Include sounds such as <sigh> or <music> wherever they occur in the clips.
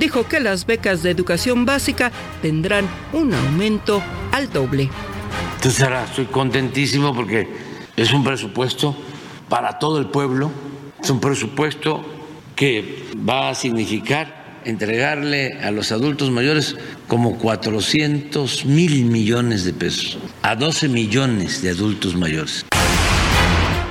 dijo que las becas de educación básica tendrán un aumento al doble. Entonces ahora estoy contentísimo porque es un presupuesto para todo el pueblo, es un presupuesto que va a significar entregarle a los adultos mayores como 400 mil millones de pesos, a 12 millones de adultos mayores.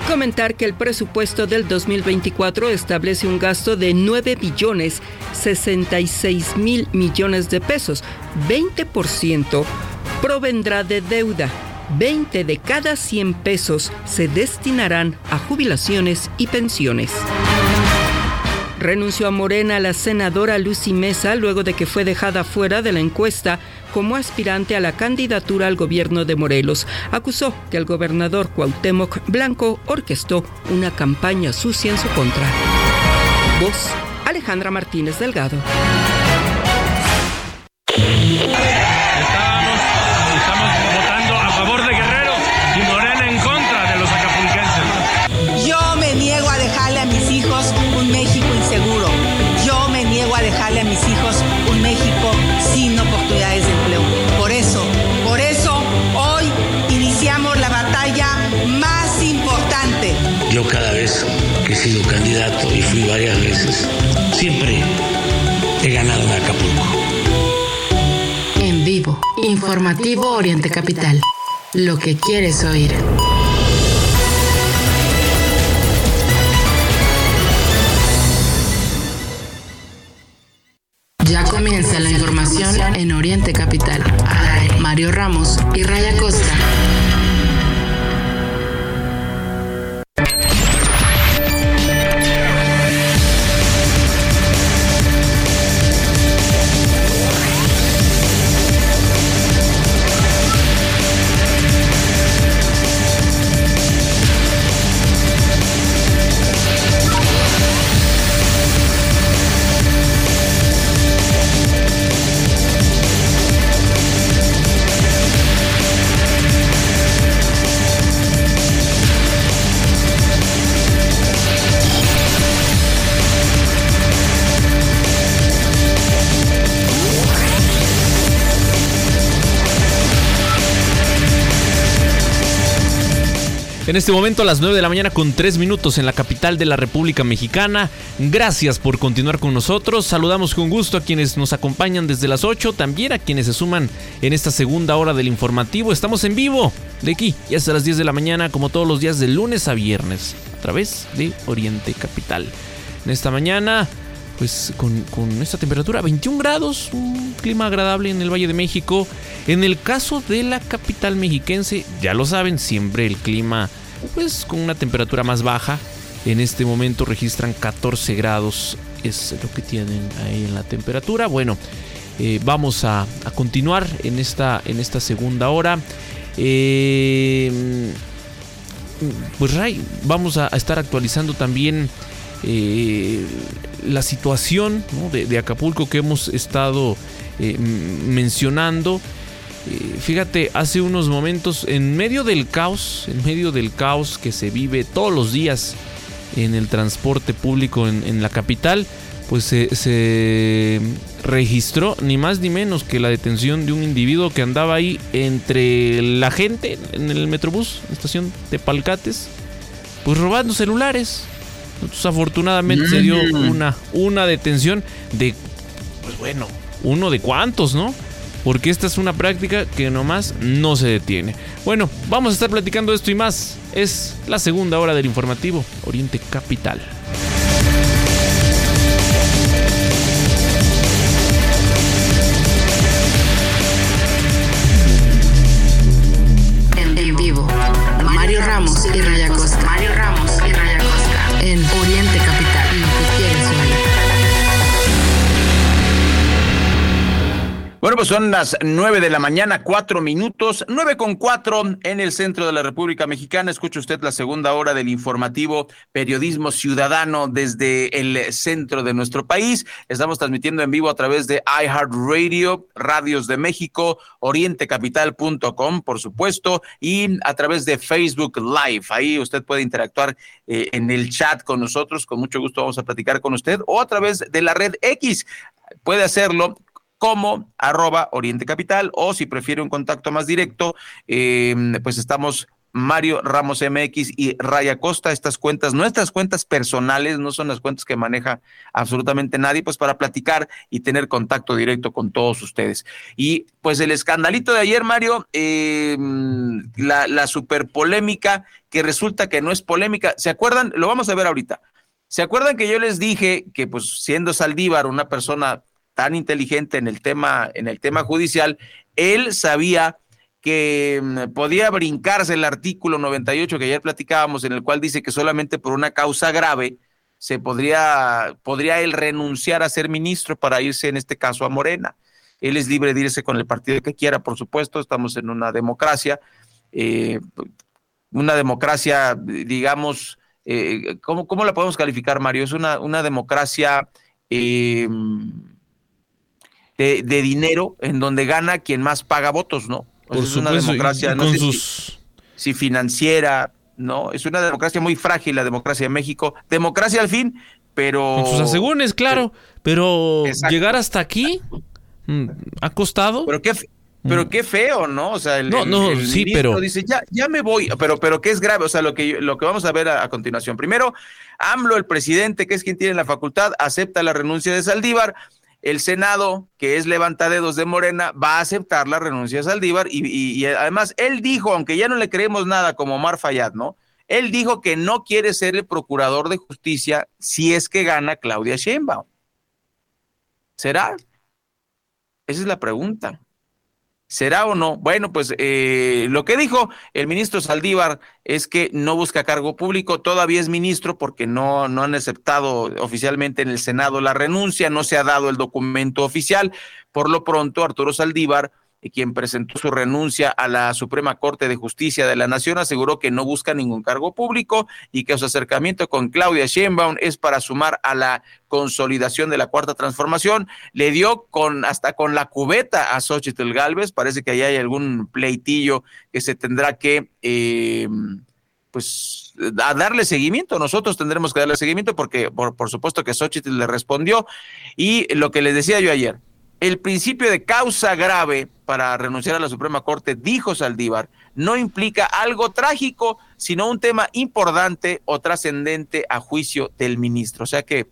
Comentar que el presupuesto del 2024 establece un gasto de 9 billones 66 mil millones de pesos, 20% provendrá de deuda. 20 de cada 100 pesos se destinarán a jubilaciones y pensiones. Renunció a Morena la senadora Lucy Mesa luego de que fue dejada fuera de la encuesta como aspirante a la candidatura al gobierno de Morelos. Acusó que el gobernador Cuauhtémoc Blanco orquestó una campaña sucia en su contra. Voz Alejandra Martínez Delgado. Sido candidato y fui varias veces, siempre he ganado en Acapulco. En vivo, informativo Oriente Capital. Lo que quieres oír. Ya comienza la información en Oriente Capital. Mario Ramos y Raya Costa. En este momento a las 9 de la mañana con 3 minutos en la capital de la República Mexicana. Gracias por continuar con nosotros. Saludamos con gusto a quienes nos acompañan desde las 8, también a quienes se suman en esta segunda hora del informativo. Estamos en vivo de aquí y hasta las 10 de la mañana como todos los días de lunes a viernes a través de Oriente Capital. En esta mañana pues con, con, esta temperatura, 21 grados, un clima agradable en el Valle de México. En el caso de la capital mexiquense, ya lo saben, siempre el clima pues con una temperatura más baja. En este momento registran 14 grados, es lo que tienen ahí en la temperatura. Bueno, eh, vamos a, continuar en esta, en esta segunda hora. Eh, pues Ray, vamos a, estar actualizando también eh, la situación de, Acapulco que hemos estado mencionando. Fíjate, hace unos momentos, en medio del caos, en medio del caos que se vive todos los días en el transporte público en, la capital, pues se, registró ni más ni menos que la detención de un individuo que andaba ahí entre la gente en el Metrobús, estación de Palcates, pues robando celulares. Entonces, afortunadamente se dio mm. una, una detención de, pues bueno, uno de cuantos, ¿no? Porque esta es una práctica que nomás no se detiene. Bueno, vamos a estar platicando esto y más. Es la segunda hora del informativo Oriente Capital. Bueno, pues son las nueve de la mañana, cuatro minutos, nueve con cuatro en el centro de la República Mexicana. Escucha usted la segunda hora del informativo Periodismo Ciudadano desde el centro de nuestro país. Estamos transmitiendo en vivo a través de iHeartRadio, Radios de México, orientecapital.com, por supuesto, y a través de Facebook Live. Ahí usted puede interactuar eh, en el chat con nosotros. Con mucho gusto vamos a platicar con usted o a través de la red X. Puede hacerlo como arroba Oriente Capital o si prefiere un contacto más directo, em, pues estamos Mario Ramos MX y Raya Costa, estas cuentas, nuestras cuentas personales, no son las cuentas que maneja absolutamente nadie, pues para platicar y tener contacto directo con todos ustedes. Y pues el escandalito de ayer, Mario, em, la, la super polémica que resulta que no es polémica, ¿se acuerdan? Lo vamos a ver ahorita. ¿Se acuerdan que yo les dije que pues siendo Saldívar una persona tan inteligente en el tema, en el tema judicial, él sabía que mm, podía brincarse el artículo 98 que ayer platicábamos, en el cual dice que solamente por una causa grave se podría, podría él renunciar a ser ministro para irse, en este caso, a Morena. Él es libre de irse con el partido que quiera, por supuesto, estamos en una democracia, eh, una democracia, digamos, eh, ¿cómo, ¿cómo, la podemos calificar, Mario? Es una, una democracia... Eh, de, dinero en donde gana quien más paga votos, ¿no? es una democracia, no sé si, financiera, ¿no? Es una democracia muy frágil la democracia de México. Democracia al fin, pero... Con sus asegúnes, claro, pero llegar hasta aquí mm, ha costado. Pero qué, pero mm. qué feo, ¿no? O sea, el, no, no, sí, pero dice, ya, ya me voy, pero, pero qué es grave, o sea, lo que, lo que vamos a ver a, a, continuación. Primero, AMLO, el presidente, que es quien tiene la facultad, acepta la renuncia de Saldívar el Senado, que es levantadedos de Morena, va a aceptar la renuncia de Saldívar y, además él dijo, aunque ya no le creemos nada como Omar Fayad, ¿no? Él dijo que no quiere ser el procurador de justicia si es que gana Claudia Sheinbaum. ¿Será? Esa es la pregunta. ¿Será o no? Bueno, pues eh, lo que dijo el ministro Saldívar es que no busca cargo público, todavía es ministro porque no, no han aceptado oficialmente en el Senado la renuncia, no se ha dado el documento oficial. Por lo pronto, Arturo Saldívar quien presentó su renuncia a la Suprema Corte de Justicia de la Nación, aseguró que no busca ningún cargo público y que su acercamiento con Claudia Sheinbaum es para sumar a la consolidación de la cuarta transformación. Le dio con hasta con la cubeta a Xochitl Galvez. Parece que ahí hay algún pleitillo que se tendrá que eh, pues darle seguimiento. Nosotros tendremos que darle seguimiento porque por, por supuesto que Xochitl le respondió. Y lo que les decía yo ayer, el principio de causa grave para renunciar a la Suprema Corte, dijo Saldívar, no implica algo trágico, sino un tema importante o trascendente a juicio del ministro. O sea que,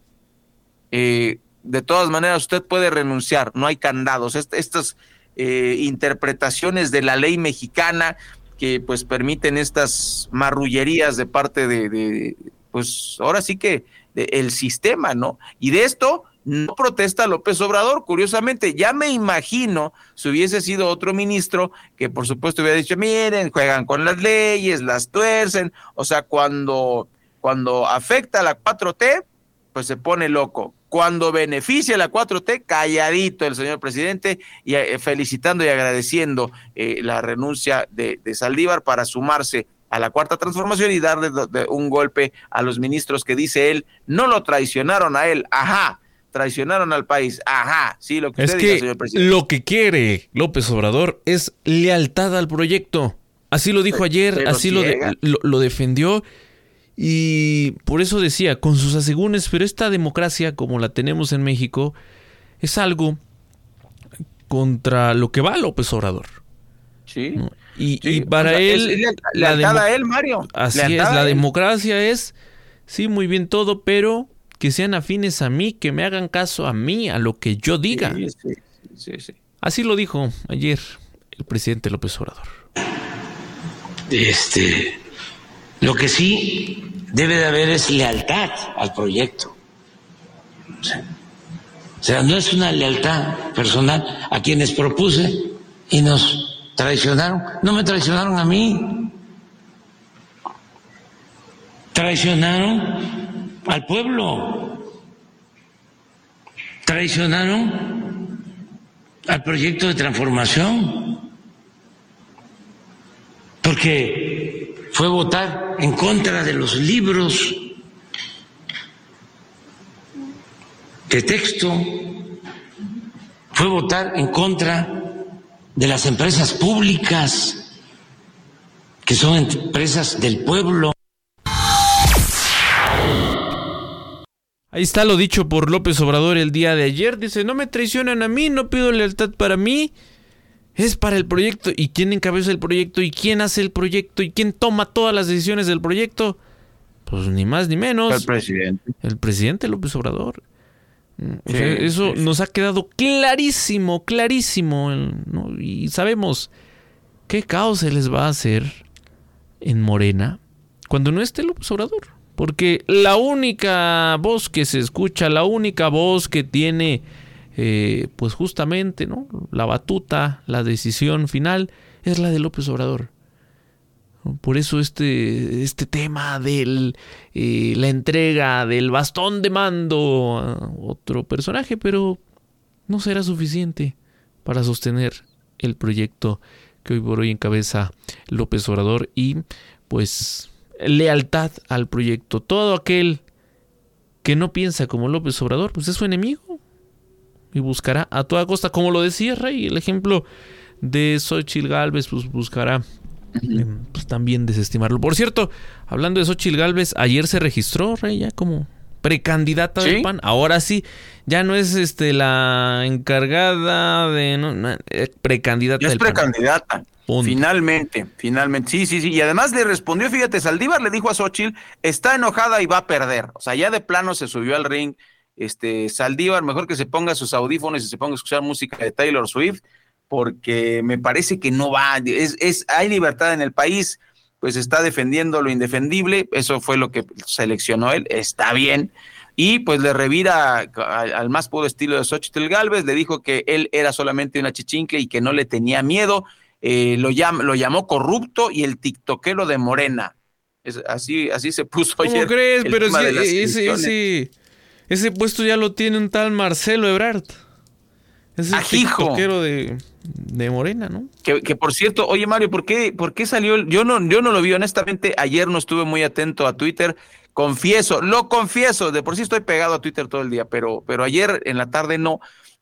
eh, de todas maneras, usted puede renunciar, no hay candados. estas eh, interpretaciones de la ley mexicana que pues permiten estas marrullerías de parte de, pues ahora sí que el sistema, ¿no? Y de esto no protesta López Obrador. Curiosamente, ya me imagino si hubiese sido otro ministro que por supuesto hubiera dicho, miren, juegan con las leyes, las tuercen, o sea, cuando, cuando afecta a la 4T, pues se pone loco. Cuando beneficia a la 4T, calladito el señor presidente y eh, felicitando y agradeciendo eh, la renuncia de, de Saldívar para sumarse a la cuarta transformación y darle un golpe a los ministros que dice él, no lo traicionaron a él, ajá, traicionaron al país. Ajá, sí, lo que es que señor presidente. Lo que quiere López Obrador es lealtad al proyecto. Así lo dijo ayer, así lo, lo, defendió. Y por eso decía, con sus asegúnes, pero esta democracia como la tenemos en México es algo contra lo que va López Obrador. Sí. Y, para él... lealtad a él, Mario. Así es, la democracia es, sí, muy bien todo, pero que sean afines a mí, que me hagan caso a mí, a lo que yo diga. Así lo dijo ayer el presidente López Obrador. Este, lo que sí debe de haber es lealtad al proyecto. O sea, no es una lealtad personal a quienes propuse y nos traicionaron. No me traicionaron a mí. Traicionaron al pueblo. Traicionaron al proyecto de transformación, porque fue votar en contra de los libros de texto, fue votar en contra de las empresas públicas, que son empresas del pueblo. Ahí está lo dicho por López Obrador el día de ayer. Dice, no me traicionan a mí, no pido lealtad para mí. Es para el proyecto. ¿Y quién encabeza el proyecto? ¿Y quién hace el proyecto? ¿Y quién toma todas las decisiones del proyecto? Pues ni más ni menos. El presidente. El presidente López Obrador. eso nos ha quedado clarísimo, clarísimo. Y sabemos qué caos se les va a hacer en Morena cuando no esté López Obrador. Porque la única voz que se escucha, la única voz que tiene, eh, pues justamente, ¿no? La batuta, la decisión final, es la de López Obrador. Por eso este, este tema de eh, la entrega del bastón de mando a otro personaje, pero no será suficiente para sostener el proyecto que hoy por hoy encabeza López Obrador y pues lealtad al proyecto. Todo aquel que no piensa como López Obrador, pues es su enemigo. Y buscará a toda costa, como lo decía Rey, el ejemplo de Xochitl Galvez, pues buscará em, pues, también desestimarlo. Por cierto, hablando de Xochitl Galvez, ayer se registró, Rey, ya como precandidata del PAN. Ahora sí, ya no es este la encargada de no, eh, precandidata. es precandidata. Finalmente, finalmente. Sí, sí, sí. Y además le respondió, fíjate, Saldívar le dijo a Xochitl, está enojada y va a perder. O sea, ya de plano se subió al ring. Este, Saldívar, mejor que se ponga sus audífonos y se ponga a escuchar música de Taylor Swift, porque me parece que no va. Es, es, hay libertad en el país, pues está defendiendo lo indefendible. Eso fue lo que seleccionó él. Está bien. Y pues le revira al más puro estilo de Xochitl Galvez, le dijo que él era solamente una chichinque y que no le tenía miedo eh, lo, lo llamó corrupto y el tiktokero de Morena. Es, así, así se puso ¿Cómo ayer. crees? Pero ese, ese, ese, puesto ya lo tiene un tal Marcelo Ebrard. Es el tiktokero de, de Morena, ¿no? Que, que, por cierto, oye Mario, ¿por qué, ¿por qué salió? Yo no, yo no lo vi, honestamente, ayer no estuve muy atento a Twitter. Confieso, lo confieso, de por sí estoy pegado a Twitter todo el día, pero, pero ayer en la tarde no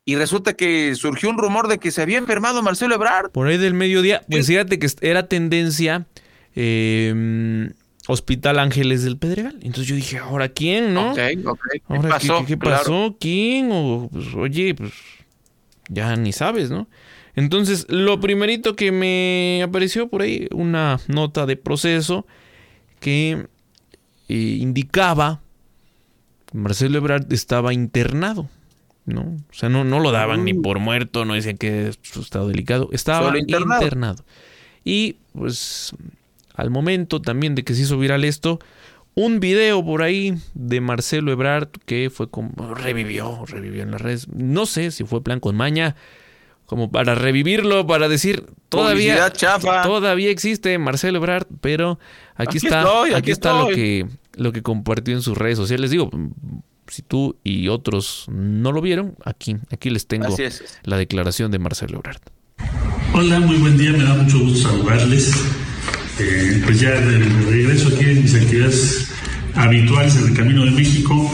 y resulta que surgió un rumor de que se había enfermado Marcelo Ebrard. Por ahí del mediodía, pues fíjate que era tendencia em, Hospital Ángeles del Pedregal. Entonces yo dije, ¿ahora quién, no? ¿Qué pasó? ¿Qué, pasó? ¿Quién? O, pues, oye, pues ya ni sabes, ¿no? Entonces, lo primerito que me apareció por ahí, una nota de proceso que eh, indicaba que Marcelo Ebrard estaba internado. ¿no? O sea, no, no lo daban ni mm. por muerto, no decían que su estado delicado, estaba internado. Y pues al momento también de que se hizo viral esto, un video por ahí de Marcelo Ebrard que fue como revivió, revivió en las redes. No sé si fue plan con maña, como para revivirlo, para decir todavía todavía existe Marcelo Ebrard, pero aquí, está, aquí, está lo que lo que compartió en sus redes sociales. Digo, si tú y otros no lo vieron, aquí, aquí les tengo la declaración de Marcelo Ebrard. Hola, muy buen día, me da mucho gusto saludarles. Eh, pues ya de, regreso aquí en mis actividades habituales en el Camino de México,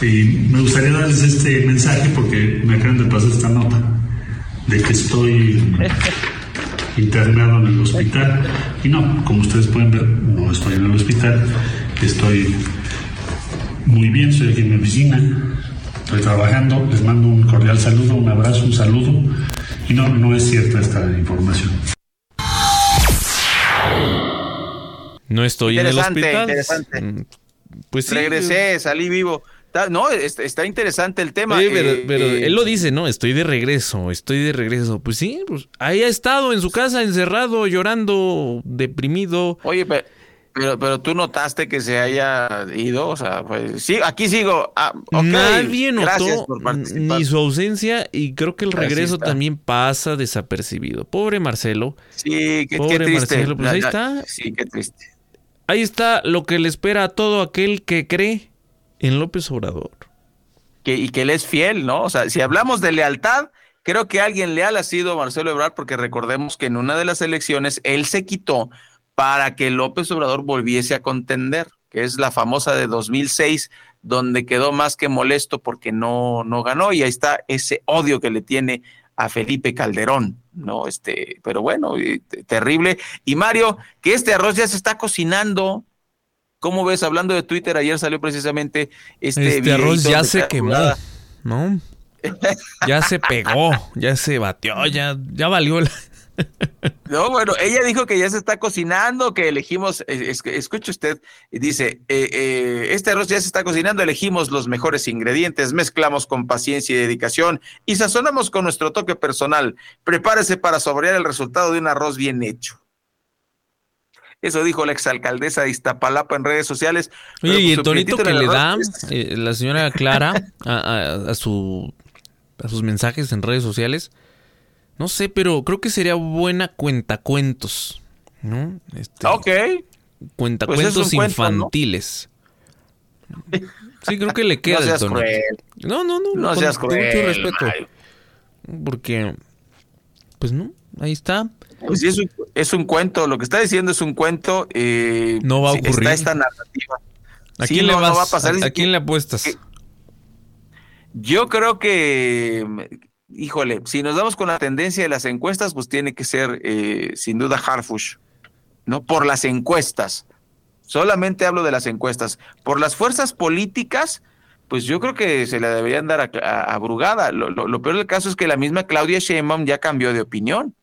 y me gustaría darles este mensaje porque me acaban de pasar esta nota de que estoy internado en el hospital. Y no, como ustedes pueden ver, no estoy en el hospital, estoy muy bien, soy aquí en mi oficina, estoy trabajando, les mando un cordial saludo, un abrazo, un saludo. Y no, no es cierta esta información. No estoy en el hospital. Interesante. Mm, pues sí. Regresé, salí vivo. No, está interesante el tema. pero, eh, eh, él lo dice, ¿no? Estoy de regreso, estoy de regreso. Pues sí, pues ahí ha estado en su casa encerrado, llorando, deprimido. Oye, pero pero, pero tú notaste que se haya ido, o sea, pues sí, aquí sigo. Ah, Nadie notó ni su ausencia y creo que el regreso también pasa desapercibido. Pobre Marcelo. Sí, qué, Pobre triste. Marcelo, pues ahí está. Sí, qué triste. Ahí está lo que le espera a todo aquel que cree en López Obrador. Y que él es fiel, ¿no? O sea, si hablamos de lealtad, creo que alguien leal ha sido Marcelo Ebrard, porque recordemos que en una de las elecciones él se quitó para que López Obrador volviese a contender, que es la famosa de 2006, donde quedó más que molesto porque no, no ganó, y ahí está ese odio que le tiene a Felipe Calderón, ¿no? Este, pero bueno, terrible. Y Mario, que este arroz ya se está cocinando. ¿Cómo ves? Hablando de Twitter, ayer salió precisamente este. Este arroz ya se quemó, ¿no? Ya se pegó, ya se batió, ya, ya valió la, no, bueno, ella dijo que ya se está cocinando, que elegimos, eh, escuche usted, dice, eh, eh, este arroz ya se está cocinando, elegimos los mejores ingredientes, mezclamos con paciencia y dedicación y sazonamos con nuestro toque personal. Prepárese para saborear el resultado de un arroz bien hecho. Eso dijo la exalcaldesa de Iztapalapa en redes sociales. Oye, y el tonito que le da la señora Clara <laughs> a, su, a sus mensajes en redes sociales no sé, pero creo que sería buena cuentacuentos, ¿no? Este, ok. Cuentacuentos pues infantiles. Sí, creo que le <laughs> queda no seas Cruel. No, no, no. No seas cruel. mucho respeto. Porque, pues no, ahí está. Pues sí, es un, es un cuento. Lo que está diciendo es un cuento. Eh, no va a ocurrir. Está esta narrativa. ¿A quién le vas, va a pasar. ¿A, quién le apuestas? yo creo que híjole, si nos damos con la tendencia de las encuestas, pues tiene que ser eh, sin duda Harfush, ¿no? Por las encuestas. Solamente hablo de las encuestas. Por las fuerzas políticas, pues yo creo que se la deberían dar a, Brugada. Lo, peor del caso es que la misma Claudia Sheinbaum ya cambió de opinión.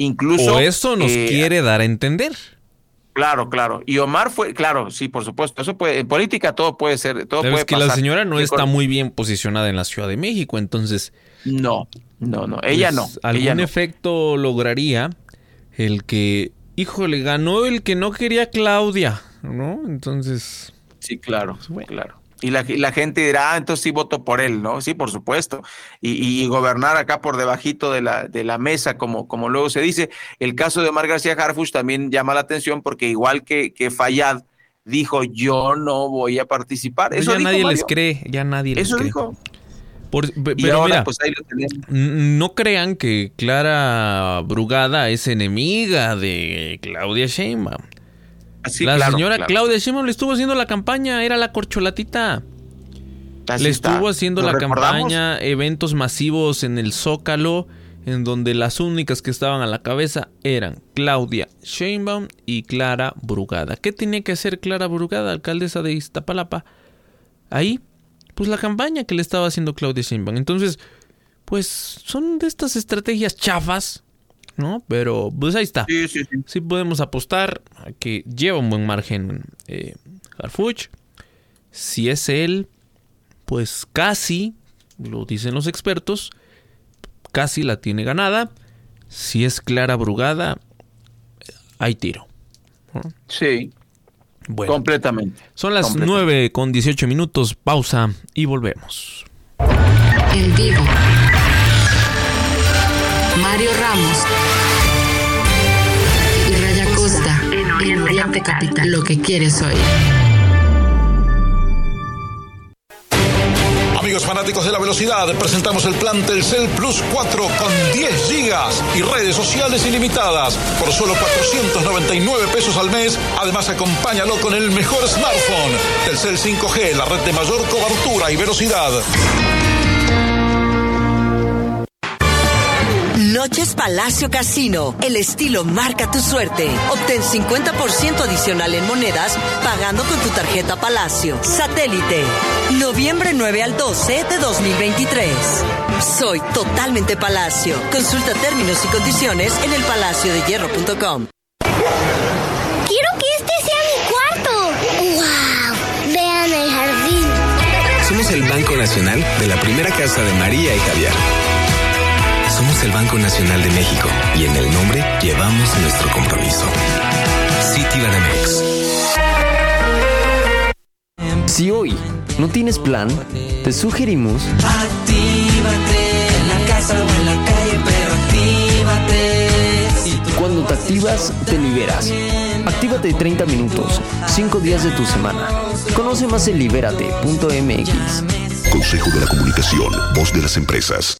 Incluso. O eso nos eh, quiere dar a entender. Claro, claro. Y Omar fue, claro, sí, por supuesto. Eso puede, en política todo puede ser, todo puede es que la señora no está muy bien posicionada en la Ciudad de México, entonces. No, no, no. Ella pues, no. Algún efecto lograría el que, híjole, ganó el que no quería Claudia, ¿no? Entonces. Sí, claro, pues, claro. Y la, la, gente dirá, ah, entonces sí voto por él, ¿no? Sí, por supuesto. Y, gobernar acá por debajito de la, de la mesa, como, como luego se dice. El caso de Omar García Harfuch también llama la atención porque igual que, que Fayad dijo, yo no voy a participar. Eso ya nadie les cree, ya nadie les Eso cree. dijo. pero mira, pues no crean que Clara Brugada es enemiga de Claudia Sheinbaum la señora Claudia Sheinbaum le estuvo haciendo la campaña, era la corcholatita. le estuvo haciendo la campaña, eventos masivos en el Zócalo, en donde las únicas que estaban a la cabeza eran Claudia Sheinbaum y Clara Brugada. ¿Qué tenía que hacer Clara Brugada, alcaldesa de Iztapalapa? Ahí, pues la campaña que le estaba haciendo Claudia Sheinbaum. Entonces, pues son de estas estrategias chafas ¿no? Pero pues ahí está. Sí, sí, sí. sí podemos apostar a que lleva un buen margen eh, Harfuch. Si es él, pues casi, lo dicen los expertos, casi la tiene ganada. Si es Clara Brugada, hay tiro. Sí. Bueno, completamente. Son las 9 con 18 minutos, pausa y volvemos. En vivo. Mario Ramos y Raya Costa en Oriente, Capital. Lo que quieres hoy. Amigos fanáticos de la velocidad, presentamos el plan Telcel Plus 4 con 10 gigas y redes sociales ilimitadas por solo 499 pesos al mes. Además, acompáñalo con el mejor smartphone. Telcel 5G, la red de mayor cobertura y velocidad. Noches Palacio Casino. El estilo marca tu suerte. Obtén 50% adicional en monedas pagando con tu tarjeta Palacio. Satélite. Noviembre 9 al 12 de 2023. Soy totalmente Palacio. Consulta términos y condiciones en el elpalaciodehierro.com. Quiero que este sea mi cuarto. ¡Wow! Vean el jardín. Somos el Banco Nacional de la primera casa de María y Javier somos el Banco Nacional de México y en el nombre llevamos nuestro compromiso. Citibanamex. Si hoy no tienes plan, te sugerimos. Actívate en la casa o en la calle, pero actívate. Cuando te activas, te liberas. Actívate 30 minutos, 5 días de tu semana. Conoce más en libérate.mx. Consejo de la Comunicación, voz de las empresas.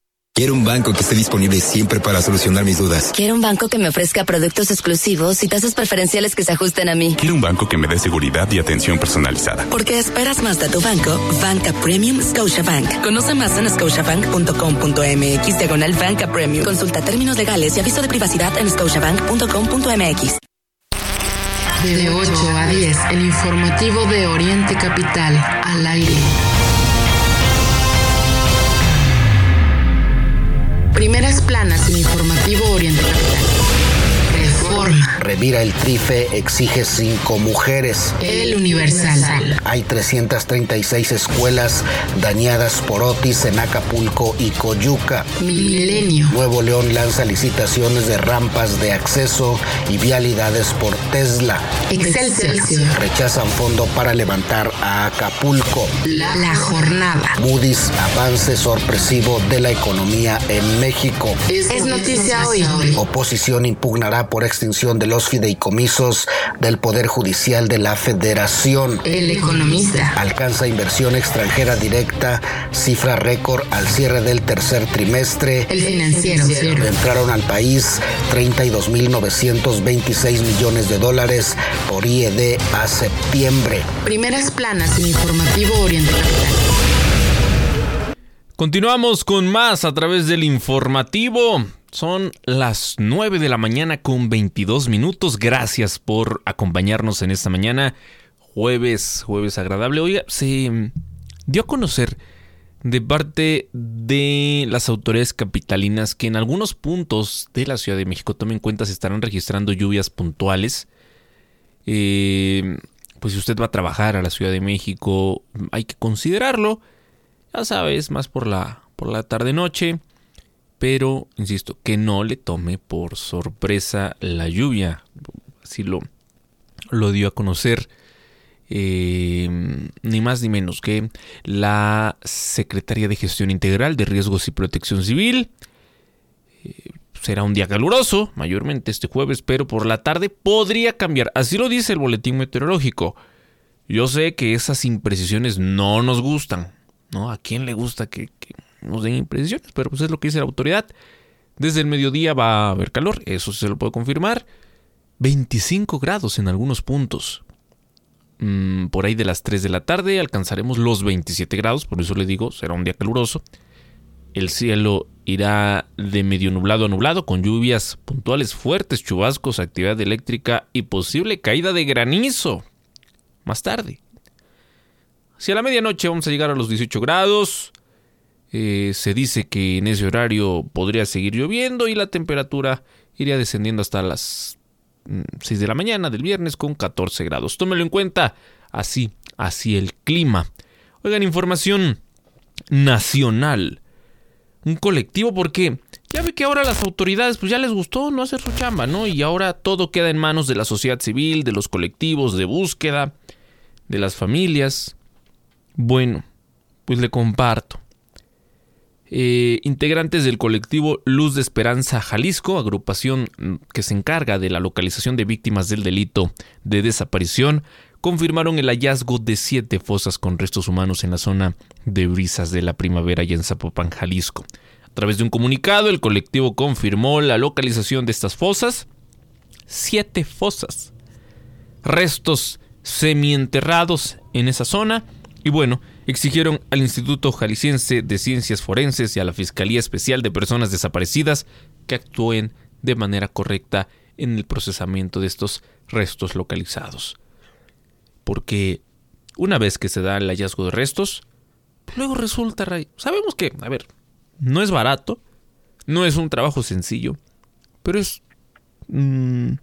Quiero un banco que esté disponible siempre para solucionar mis dudas. Quiero un banco que me ofrezca productos exclusivos y tasas preferenciales que se ajusten a mí. Quiero un banco que me dé seguridad y atención personalizada. Porque esperas más de tu banco, Banca Premium Scotiabank. Conoce más en scotiabank.com.mx diagonal Banca Premium. Consulta términos legales y aviso de privacidad en scotiabank.com.mx. De 8 a 10, el informativo de Oriente Capital, al aire. Planas en informativo Oriente Capital. Reforma. Revira el Trife exige cinco mujeres. El Universal. Hay 336 escuelas dañadas por Otis en Acapulco y Coyuca. Milenio. Nuevo León lanza licitaciones de rampas de acceso y vialidades por Tesla. Excelsior. Rechazan fondo para levantar a Acapulco. La, la jornada. Moody's avance sorpresivo de la economía en México. Es, es noticia hoy. Oposición impugnará por extinción de los fideicomisos del Poder Judicial de la Federación. El economista. Alcanza inversión extranjera directa, cifra récord al cierre del tercer trimestre. El financiero. Entraron al país 32.926 millones de dólares por IED a septiembre. Primeras planas en informativo Oriente Capital. Continuamos con más a través del informativo. Son las 9 de la mañana con 22 minutos. Gracias por acompañarnos en esta mañana. Jueves, jueves agradable. Oiga, se dio a conocer de parte de las autoridades capitalinas que en algunos puntos de la Ciudad de México, tomen en cuenta, se estarán registrando lluvias puntuales. Eh, pues si usted va a trabajar a la Ciudad de México, hay que considerarlo. Ya sabes, más por la, por la tarde-noche pero insisto, que no le tome por sorpresa la lluvia. Así lo, lo dio a conocer eh, ni más ni menos que la Secretaría de Gestión Integral de Riesgos y Protección Civil. Eh, será un día caluroso, mayormente este jueves, pero por la tarde podría cambiar. Así lo dice el boletín meteorológico. Yo sé que esas imprecisiones no nos gustan. ¿No? ¿A quién le gusta que nos den imprecisiones? Pero pues es lo que dice la autoridad. Desde el mediodía va a haber calor, eso se lo puedo confirmar. 25 grados en algunos puntos. Mm, por ahí de las 3 de la tarde alcanzaremos los 27 grados, por eso le digo, será un día caluroso. El cielo irá de medio nublado a nublado con lluvias puntuales fuertes, chubascos, actividad eléctrica y posible caída de granizo. Más tarde. Si a la medianoche vamos a llegar a los 18 grados, eh, se dice que en ese horario podría seguir lloviendo y la temperatura iría descendiendo hasta las 6 de la mañana del viernes con 14 grados. Tómelo en cuenta, así, así el clima. Oigan, información nacional. Un colectivo porque ya ve que ahora las autoridades pues ya les gustó no hacer su chamba, ¿no? Y ahora todo queda en manos de la sociedad civil, de los colectivos de búsqueda, de las familias. Bueno, pues le comparto. Eh, integrantes del colectivo Luz de Esperanza Jalisco, agrupación que se encarga de la localización de víctimas del delito de desaparición, confirmaron el hallazgo de siete fosas con restos humanos en la zona de Brisas de la Primavera y en Zapopan, Jalisco. A través de un comunicado, el colectivo confirmó la localización de estas fosas. Siete fosas. Restos semienterrados en esa zona. Y bueno, exigieron al Instituto Jalisciense de Ciencias Forenses y a la Fiscalía Especial de Personas Desaparecidas que actúen de manera correcta en el procesamiento de estos restos localizados. Porque una vez que se da el hallazgo de restos, luego resulta, sabemos que, a ver, no es barato, no es un trabajo sencillo, pero es mm,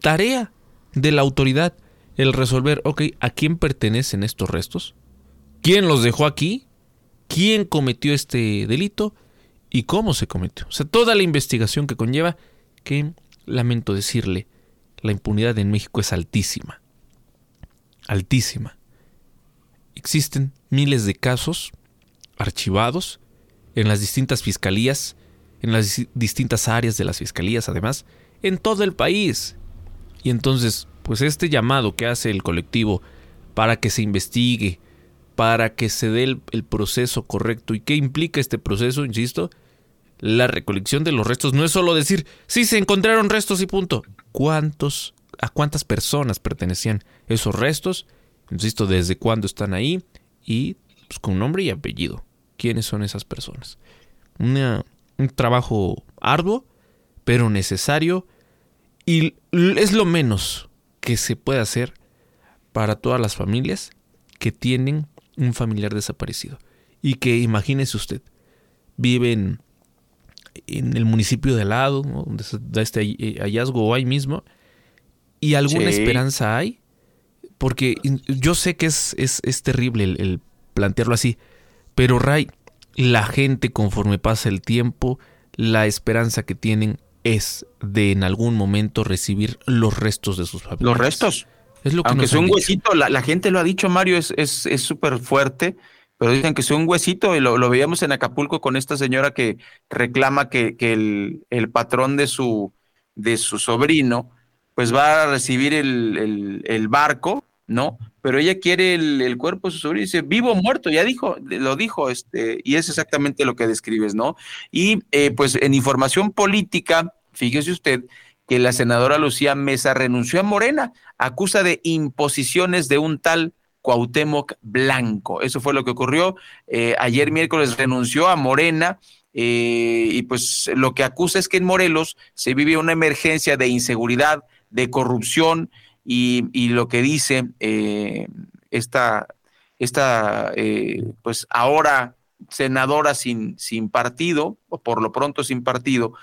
tarea de la autoridad el resolver, ok, ¿a quién pertenecen estos restos? ¿Quién los dejó aquí? ¿Quién cometió este delito? ¿Y cómo se cometió? O sea, toda la investigación que conlleva, que lamento decirle, la impunidad en México es altísima. Altísima. Existen miles de casos archivados en las distintas fiscalías, en las distintas áreas de las fiscalías, además, en todo el país. Y entonces, pues este llamado que hace el colectivo para que se investigue, para que se dé el, proceso correcto. ¿Y qué implica este proceso? Insisto, la recolección de los restos no es solo decir, sí, se encontraron restos y punto. ¿Cuántos, a cuántas personas pertenecían esos restos? Insisto, desde cuándo están ahí y pues, con nombre y apellido. ¿Quiénes son esas personas? un trabajo arduo, pero necesario y es lo menos que se puede hacer para todas las familias que tienen un familiar desaparecido. Y que imagínese usted, viven en el municipio de al lado, donde se da este eh, hallazgo o ahí mismo, y alguna esperanza hay, porque yo sé que es, es, terrible el, plantearlo así, pero Ray, la gente conforme pasa el tiempo, la esperanza que tienen es de en algún momento recibir los restos de sus familiares. Los restos. Es lo que Aunque sea un huesito, la, gente lo ha dicho, Mario, es súper es, fuerte, pero dicen que sea un huesito, y lo, veíamos en Acapulco con esta señora que reclama que, que el, el, patrón de su, de su sobrino, pues va a recibir el, el, barco, ¿no? Pero ella quiere el, cuerpo de su sobrino, dice, vivo o muerto, ya dijo, lo dijo, este, y es exactamente lo que describes, ¿no? Y eh, pues en información política, fíjese usted que la senadora Lucía Mesa renunció a Morena, acusa de imposiciones de un tal Cuauhtémoc Blanco. Eso fue lo que ocurrió. Eh, ayer miércoles renunció a Morena. Eh, y pues lo que acusa es que en Morelos se vive una emergencia de inseguridad, de corrupción y, lo que dice eh, esta, esta pues ahora senadora sin, sin partido, o por lo pronto sin partido,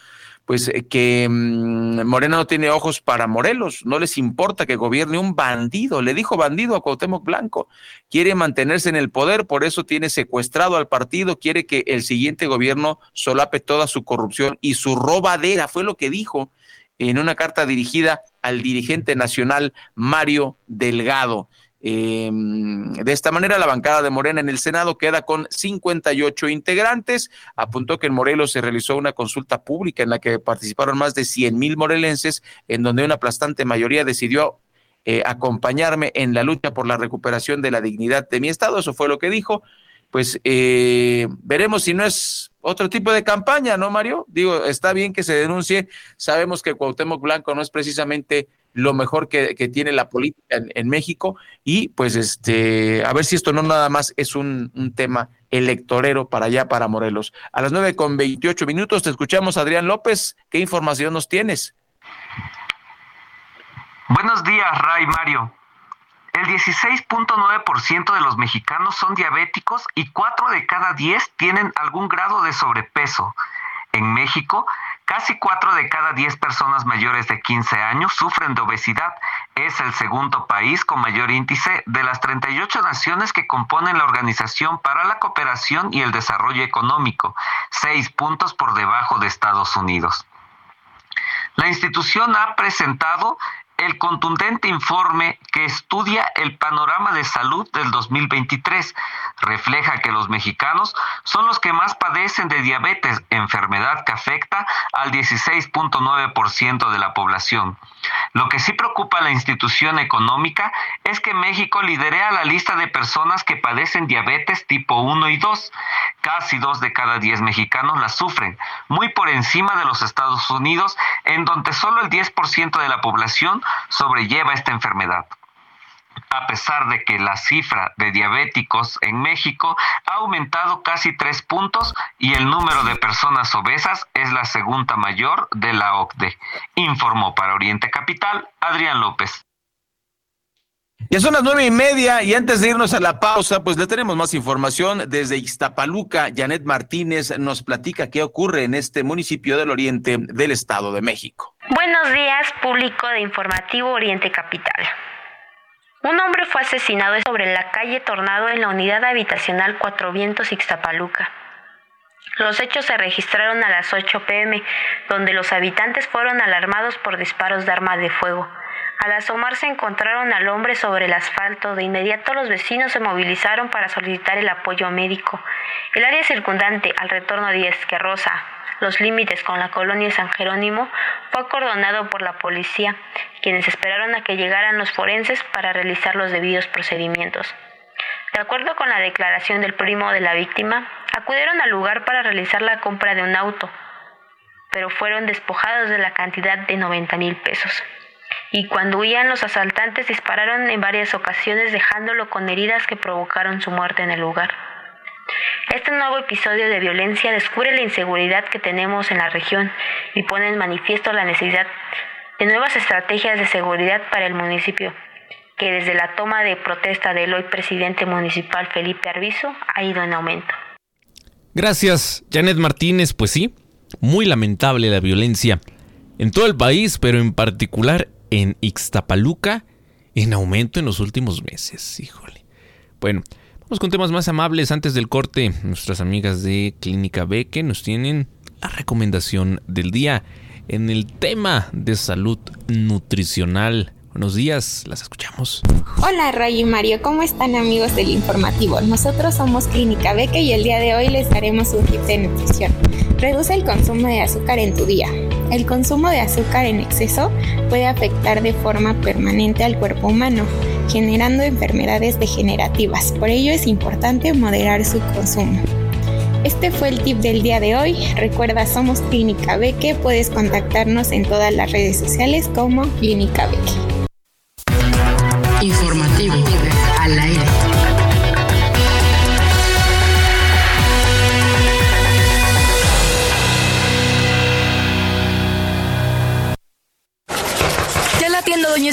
pues eh, que mm, Morena no tiene ojos para Morelos, no les importa que gobierne un bandido, le dijo bandido a Cuauhtémoc Blanco, quiere mantenerse en el poder, por eso tiene secuestrado al partido, quiere que el siguiente gobierno solape toda su corrupción y su robadera, fue lo que dijo en una carta dirigida al dirigente nacional Mario Delgado. Em, de esta manera, la bancada de Morena en el Senado queda con 58 integrantes. Apuntó que en Morelos se realizó una consulta pública en la que participaron más de 100 mil morelenses, en donde una aplastante mayoría decidió eh, acompañarme en la lucha por la recuperación de la dignidad de mi estado. Eso fue lo que dijo. Pues eh, veremos si no es otro tipo de campaña, ¿no, Mario? Digo, está bien que se denuncie. Sabemos que Cuauhtémoc Blanco no es precisamente lo mejor que, tiene la política en, México y pues este, a ver si esto no nada más es un, tema electorero para allá, para Morelos. A las nueve con veintiocho minutos te escuchamos, Adrián López. ¿Qué información nos tienes? Buenos días, Ray Mario. El 16.9% de los mexicanos son diabéticos y 4 de cada 10 tienen algún grado de sobrepeso. En México, casi 4 de cada 10 personas mayores de 15 años sufren de obesidad. Es el segundo país con mayor índice de las 38 naciones que componen la Organización para la Cooperación y el Desarrollo Económico, 6 puntos por debajo de Estados Unidos. La institución ha presentado el contundente informe que estudia el panorama de salud del 2023 refleja que los mexicanos son los que más padecen de diabetes, enfermedad que afecta al 16.9% de la población. Lo que sí preocupa a la institución económica es que México lidera la lista de personas que padecen diabetes tipo 1 y 2. Casi dos de cada diez mexicanos la sufren, muy por encima de los Estados Unidos, en donde solo el 10% de la población sobrelleva esta enfermedad. a pesar de que la cifra de diabéticos en México ha aumentado casi tres puntos y el número de personas obesas es la segunda mayor de la OCDE, informó para Oriente Capital Adrián López. Ya son las nueve y media y antes de irnos a la pausa, pues le tenemos más información desde Ixtapaluca. Janet Martínez nos platica qué ocurre en este municipio del oriente del Estado de México. Buenos días, público de Informativo Oriente Capital. Un hombre fue asesinado sobre la calle Tornado en la unidad habitacional Cuatro Vientos Ixtapaluca. Los hechos se registraron a las 8 pm, donde los habitantes fueron alarmados por disparos de arma de fuego. Al asomarse encontraron al hombre sobre el asfalto. De inmediato los vecinos se movilizaron para solicitar el apoyo médico. El área circundante al retorno de Esquerrosa, los límites con la colonia San Jerónimo, fue acordonado por la policía, quienes esperaron a que llegaran los forenses para realizar los debidos procedimientos. De acuerdo con la declaración del primo de la víctima, acudieron al lugar para realizar la compra de un auto, pero fueron despojados de la cantidad de 90 mil pesos. Y cuando huían los asaltantes dispararon en varias ocasiones dejándolo con heridas que provocaron su muerte en el lugar. Este nuevo episodio de violencia descubre la inseguridad que tenemos en la región y pone en manifiesto la necesidad de nuevas estrategias de seguridad para el municipio, que desde la toma de protesta del hoy presidente municipal Felipe Arbizo ha ido en aumento. Gracias, Janet Martínez. Pues sí, muy lamentable la violencia en todo el país, pero en particular en Ixtapaluca, en aumento en los últimos meses. Híjole. Bueno, vamos con temas más amables. Antes del corte, nuestras amigas de Clínica Beque nos tienen la recomendación del día en el tema de salud nutricional. Buenos días, las escuchamos. Hola Ray y Mario, ¿cómo están amigos del informativo? Nosotros somos Clínica Beque y el día de hoy les daremos un tip de nutrición. Reduce el consumo de azúcar en tu día. El consumo de azúcar en exceso puede afectar de forma permanente al cuerpo humano, generando enfermedades degenerativas. Por ello es importante moderar su consumo. Este fue el tip del día de hoy. Recuerda, somos Clínica Beque. Puedes contactarnos en todas las redes sociales como Clínica Beque. Informativo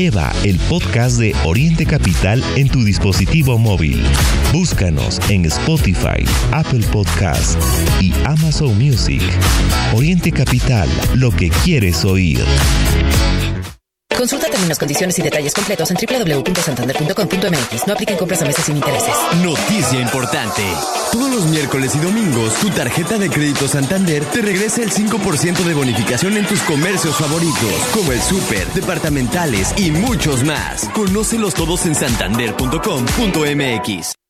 Lleva el podcast de Oriente Capital en tu dispositivo móvil. Búscanos en Spotify, Apple Podcast y Amazon Music. Oriente Capital, lo que quieres oír. Consulta términos, condiciones y detalles completos en www.santander.com.mx. No apliquen compras a meses sin intereses. Noticia importante. Todos los miércoles y domingos, tu tarjeta de crédito Santander te regresa el 5% de bonificación en tus comercios favoritos, como el súper, departamentales y muchos más. Conócelos todos en santander.com.mx.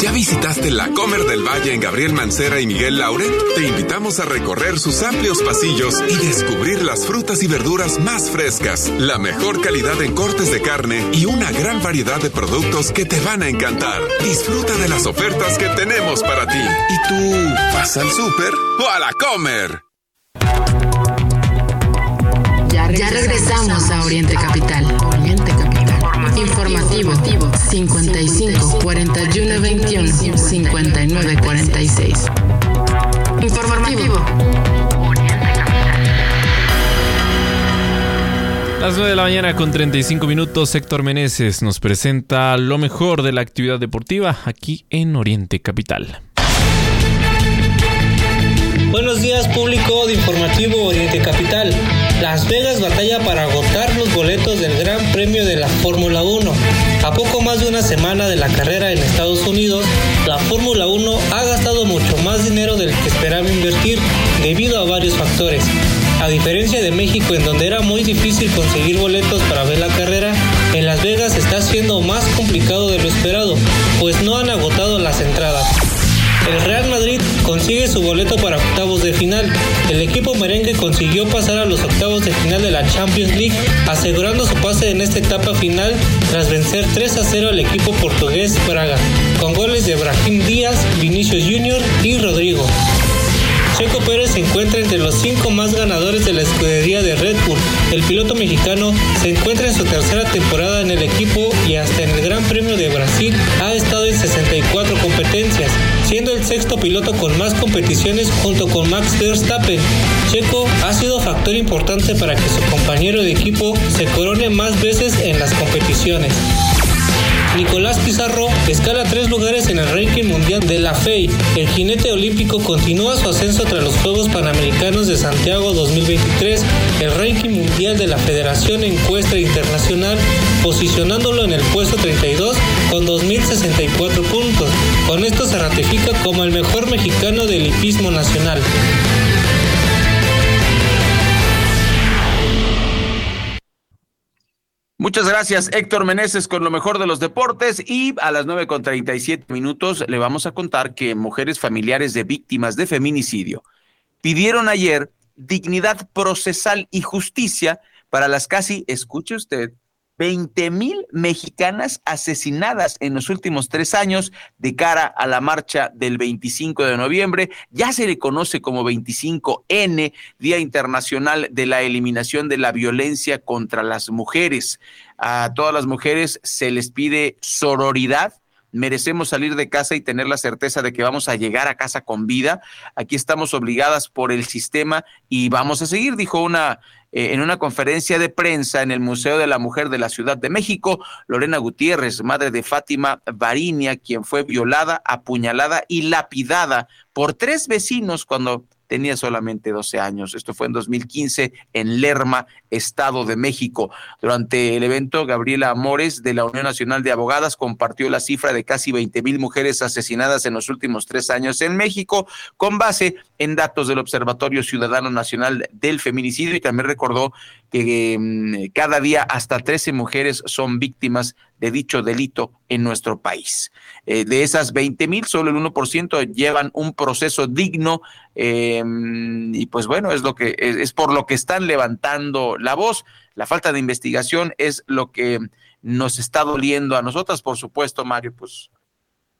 ¿Ya visitaste la Comer del Valle en Gabriel Mancera y Miguel Laure? Te invitamos a recorrer sus amplios pasillos y descubrir las frutas y verduras más frescas, la mejor calidad en cortes de carne y una gran variedad de productos que te van a encantar. Disfruta de las ofertas que tenemos para ti. ¿Y tú vas al súper o a la Comer? Ya regresamos a Oriente Capital. Informativo 55 41 21 59 46. Informativo. Las 9 de la mañana con 35 minutos, Héctor Meneses nos presenta lo mejor de la actividad deportiva aquí en Oriente Capital. Buenos días público de Informativo Oriente Capital. Las Vegas batalla para agotar los boletos del Gran Premio de la Fórmula 1. A poco más de una semana de la carrera en Estados Unidos, la Fórmula 1 ha gastado mucho más dinero del que esperaba invertir debido a varios factores. A diferencia de México, en donde era muy difícil conseguir boletos para ver la carrera, en Las Vegas está siendo más complicado de lo esperado, pues no han agotado las entradas. El Real Madrid consigue su boleto para octavos de final. El equipo merengue consiguió pasar a los octavos de final de la Champions League, asegurando su pase en esta etapa final tras vencer 3 a 0 al equipo portugués Braga, con goles de Brahim Díaz, Vinicius Jr. y Rodrigo. Checo Pérez se encuentra entre los cinco más ganadores de la escudería de Red Bull. El piloto mexicano se encuentra en su tercera temporada en el equipo y hasta en el Gran Premio de Brasil sexto piloto con más competiciones junto con Max Verstappen. Checo ha sido factor importante para que su compañero de equipo se corone más veces en las competiciones. Nicolás Pizarro escala tres lugares en el ranking mundial de la FEI. El jinete olímpico continúa su ascenso tras los Juegos Panamericanos de Santiago 2023, el ranking mundial de la Federación Encuesta Internacional, posicionándolo en el puesto 32 con 2.064 puntos. Con esto se ratifica como el mejor mexicano del hipismo nacional. Muchas gracias, Héctor Meneses, con lo mejor de los deportes. Y a las nueve con siete minutos le vamos a contar que mujeres familiares de víctimas de feminicidio pidieron ayer dignidad procesal y justicia para las casi, escuche usted, 20 mil mexicanas asesinadas en los últimos tres años de cara a la marcha del 25 de noviembre. Ya se le conoce como 25N, Día Internacional de la Eliminación de la Violencia contra las Mujeres. A todas las mujeres se les pide sororidad merecemos salir de casa y tener la certeza de que vamos a llegar a casa con vida. Aquí estamos obligadas por el sistema y vamos a seguir, dijo una eh, en una conferencia de prensa en el Museo de la Mujer de la Ciudad de México, Lorena Gutiérrez, madre de Fátima Barinia, quien fue violada, apuñalada y lapidada por tres vecinos cuando tenía solamente 12 años. Esto fue en 2015 en Lerma, Estado de México. Durante el evento, Gabriela Amores de la Unión Nacional de Abogadas compartió la cifra de casi 20 mil mujeres asesinadas en los últimos tres años en México, con base en datos del Observatorio Ciudadano Nacional del Feminicidio y también recordó que mm, cada día hasta 13 mujeres son víctimas de dicho delito en nuestro país. Eh, de esas 20 mil, solo el 1% llevan un proceso digno eh, y pues bueno, es, lo que, es, por lo que están levantando la voz. La falta de investigación es lo que nos está doliendo a nosotras, por supuesto, Mario, pues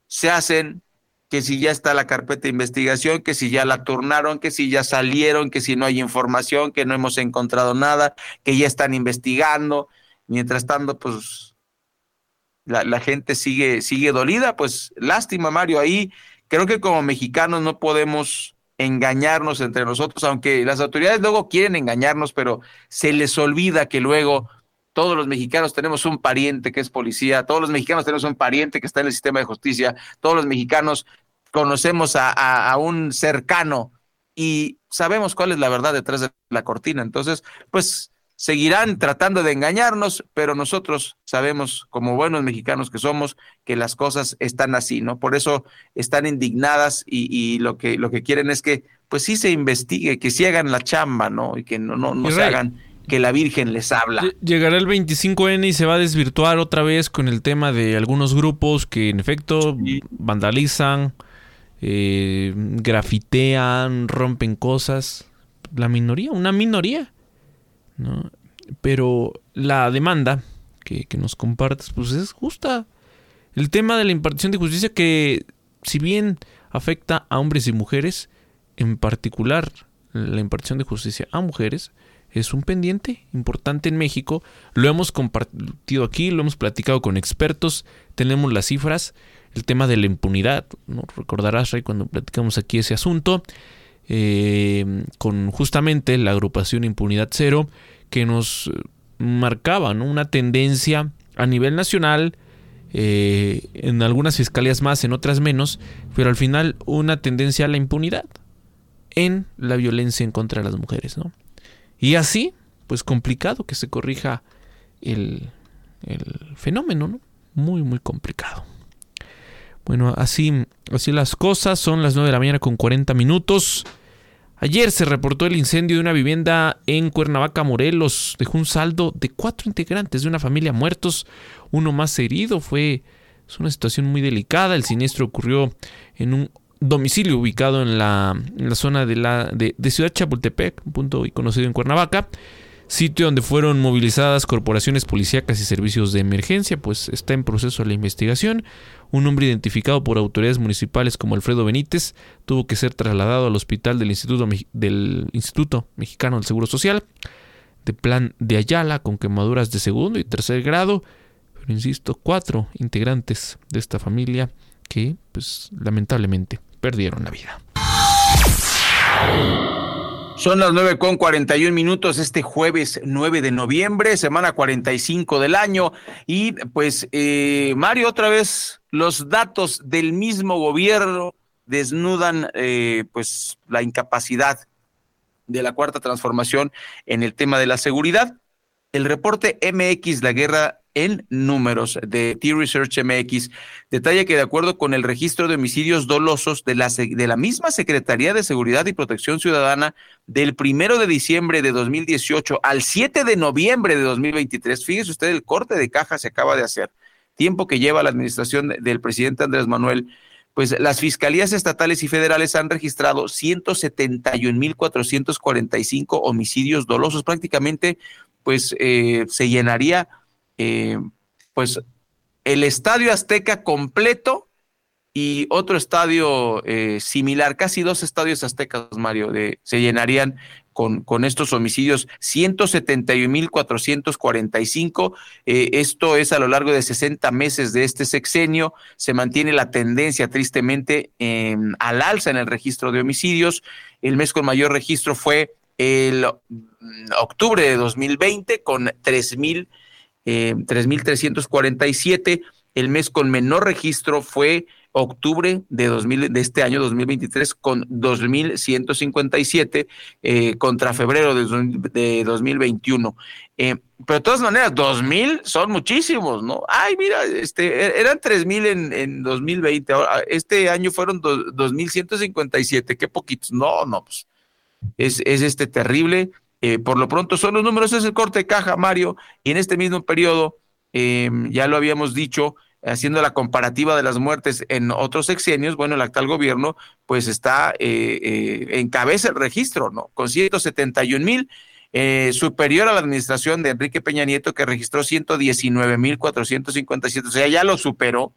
se hacen que si ya está la carpeta de investigación, que si ya la turnaron, que si ya salieron, que si no hay información, que no hemos encontrado nada, que ya están investigando. Mientras tanto, pues la, gente sigue, sigue dolida, pues lástima, Mario, ahí creo que como mexicanos no podemos engañarnos entre nosotros, aunque las autoridades luego quieren engañarnos, pero se les olvida que luego todos los mexicanos tenemos un pariente que es policía, todos los mexicanos tenemos un pariente que está en el sistema de justicia, todos los mexicanos conocemos a, a un cercano y sabemos cuál es la verdad detrás de la cortina. Entonces, pues seguirán tratando de engañarnos, pero nosotros sabemos, como buenos mexicanos que somos, que las cosas están así, ¿no? Por eso están indignadas y, lo, que, lo que quieren es que, pues sí se investigue, que sí hagan la chamba, ¿no? Y que no, no, no se hagan que la Virgen les habla. Llegará el 25N y se va a desvirtuar otra vez con el tema de algunos grupos que en efecto vandalizan, eh, grafitean, rompen cosas. La minoría, una minoría ¿no? Pero la demanda que, nos compartes, pues es justa. El tema de la impartición de justicia que, si bien afecta a hombres y mujeres, en particular la impartición de justicia a mujeres, es un pendiente importante en México. Lo hemos compartido aquí, lo hemos platicado con expertos, tenemos las cifras, el tema de la impunidad, recordarás, Ray, cuando platicamos aquí ese asunto, eh, con justamente la agrupación Impunidad Cero, que nos marcaba una tendencia a nivel nacional, eh, en algunas fiscalías más, en otras menos, pero al final una tendencia a la impunidad en la violencia en contra de las mujeres. ¿no? Y así, pues complicado que se corrija el, el fenómeno, ¿no? muy, muy complicado. Bueno, así, así las cosas, son las 9 de la mañana con 40 minutos. Ayer se reportó el incendio de una vivienda en Cuernavaca, Morelos. Dejó un saldo de cuatro integrantes de una familia muertos, uno más herido. Fue es una situación muy delicada. El siniestro ocurrió en un domicilio ubicado en la, zona de, la, de, de Ciudad Chapultepec, un punto conocido en Cuernavaca sitio donde fueron movilizadas corporaciones policíacas y servicios de emergencia, pues está en proceso la investigación. Un hombre identificado por autoridades municipales como Alfredo Benítez tuvo que ser trasladado al hospital del Instituto, del Instituto Mexicano del Seguro Social, de plan de Ayala, con quemaduras de segundo y tercer grado. Pero insisto, cuatro integrantes de esta familia que, pues, lamentablemente perdieron la vida. Son las nueve con 41 minutos este jueves 9 de noviembre, semana 45 del año. Y pues, eh, Mario, otra vez los datos del mismo gobierno desnudan eh, pues la incapacidad de la cuarta transformación en el tema de la seguridad. El reporte MX, la guerra en números de T-Research MX detalla que de acuerdo con el registro de homicidios dolosos de la, de la misma Secretaría de Seguridad y Protección Ciudadana del primero de diciembre de 2018 al 7 de noviembre de 2023, fíjese usted el corte de caja se acaba de hacer, tiempo que lleva la administración del presidente Andrés Manuel, pues las fiscalías estatales y federales han registrado 171.445 homicidios dolosos, prácticamente pues eh, se llenaría eh, pues el Estadio Azteca completo y otro estadio eh, similar, casi dos estadios aztecas, Mario, se llenarían con, con estos homicidios, 171.445. Eh, esto es a lo largo de 60 meses de este sexenio. Se mantiene la tendencia, tristemente, al alza en el registro de homicidios. El mes con mayor registro fue el mm, octubre de 2020 con 3.000 eh, 3.347. El mes con menor registro fue octubre de, 2000, de este año 2023 con 2.157 eh, contra febrero de, de 2021. Eh, pero de todas maneras, 2.000 son muchísimos, ¿no? Ay, mira, este, e, eran 3.000 en, en 2020, ahora, este año fueron 2.157, qué poquitos. No, no, pues es, es este terrible. Eh, por lo pronto son los números, es el corte de caja, Mario, y en este mismo periodo, em, ya lo habíamos dicho, haciendo la comparativa de las muertes en otros sexenios, bueno, el actual gobierno pues está eh, eh, en cabeza el registro, ¿no? Con 171 mil, superior a la administración de Enrique Peña Nieto que registró 119 mil 457, o sea, ya lo superó.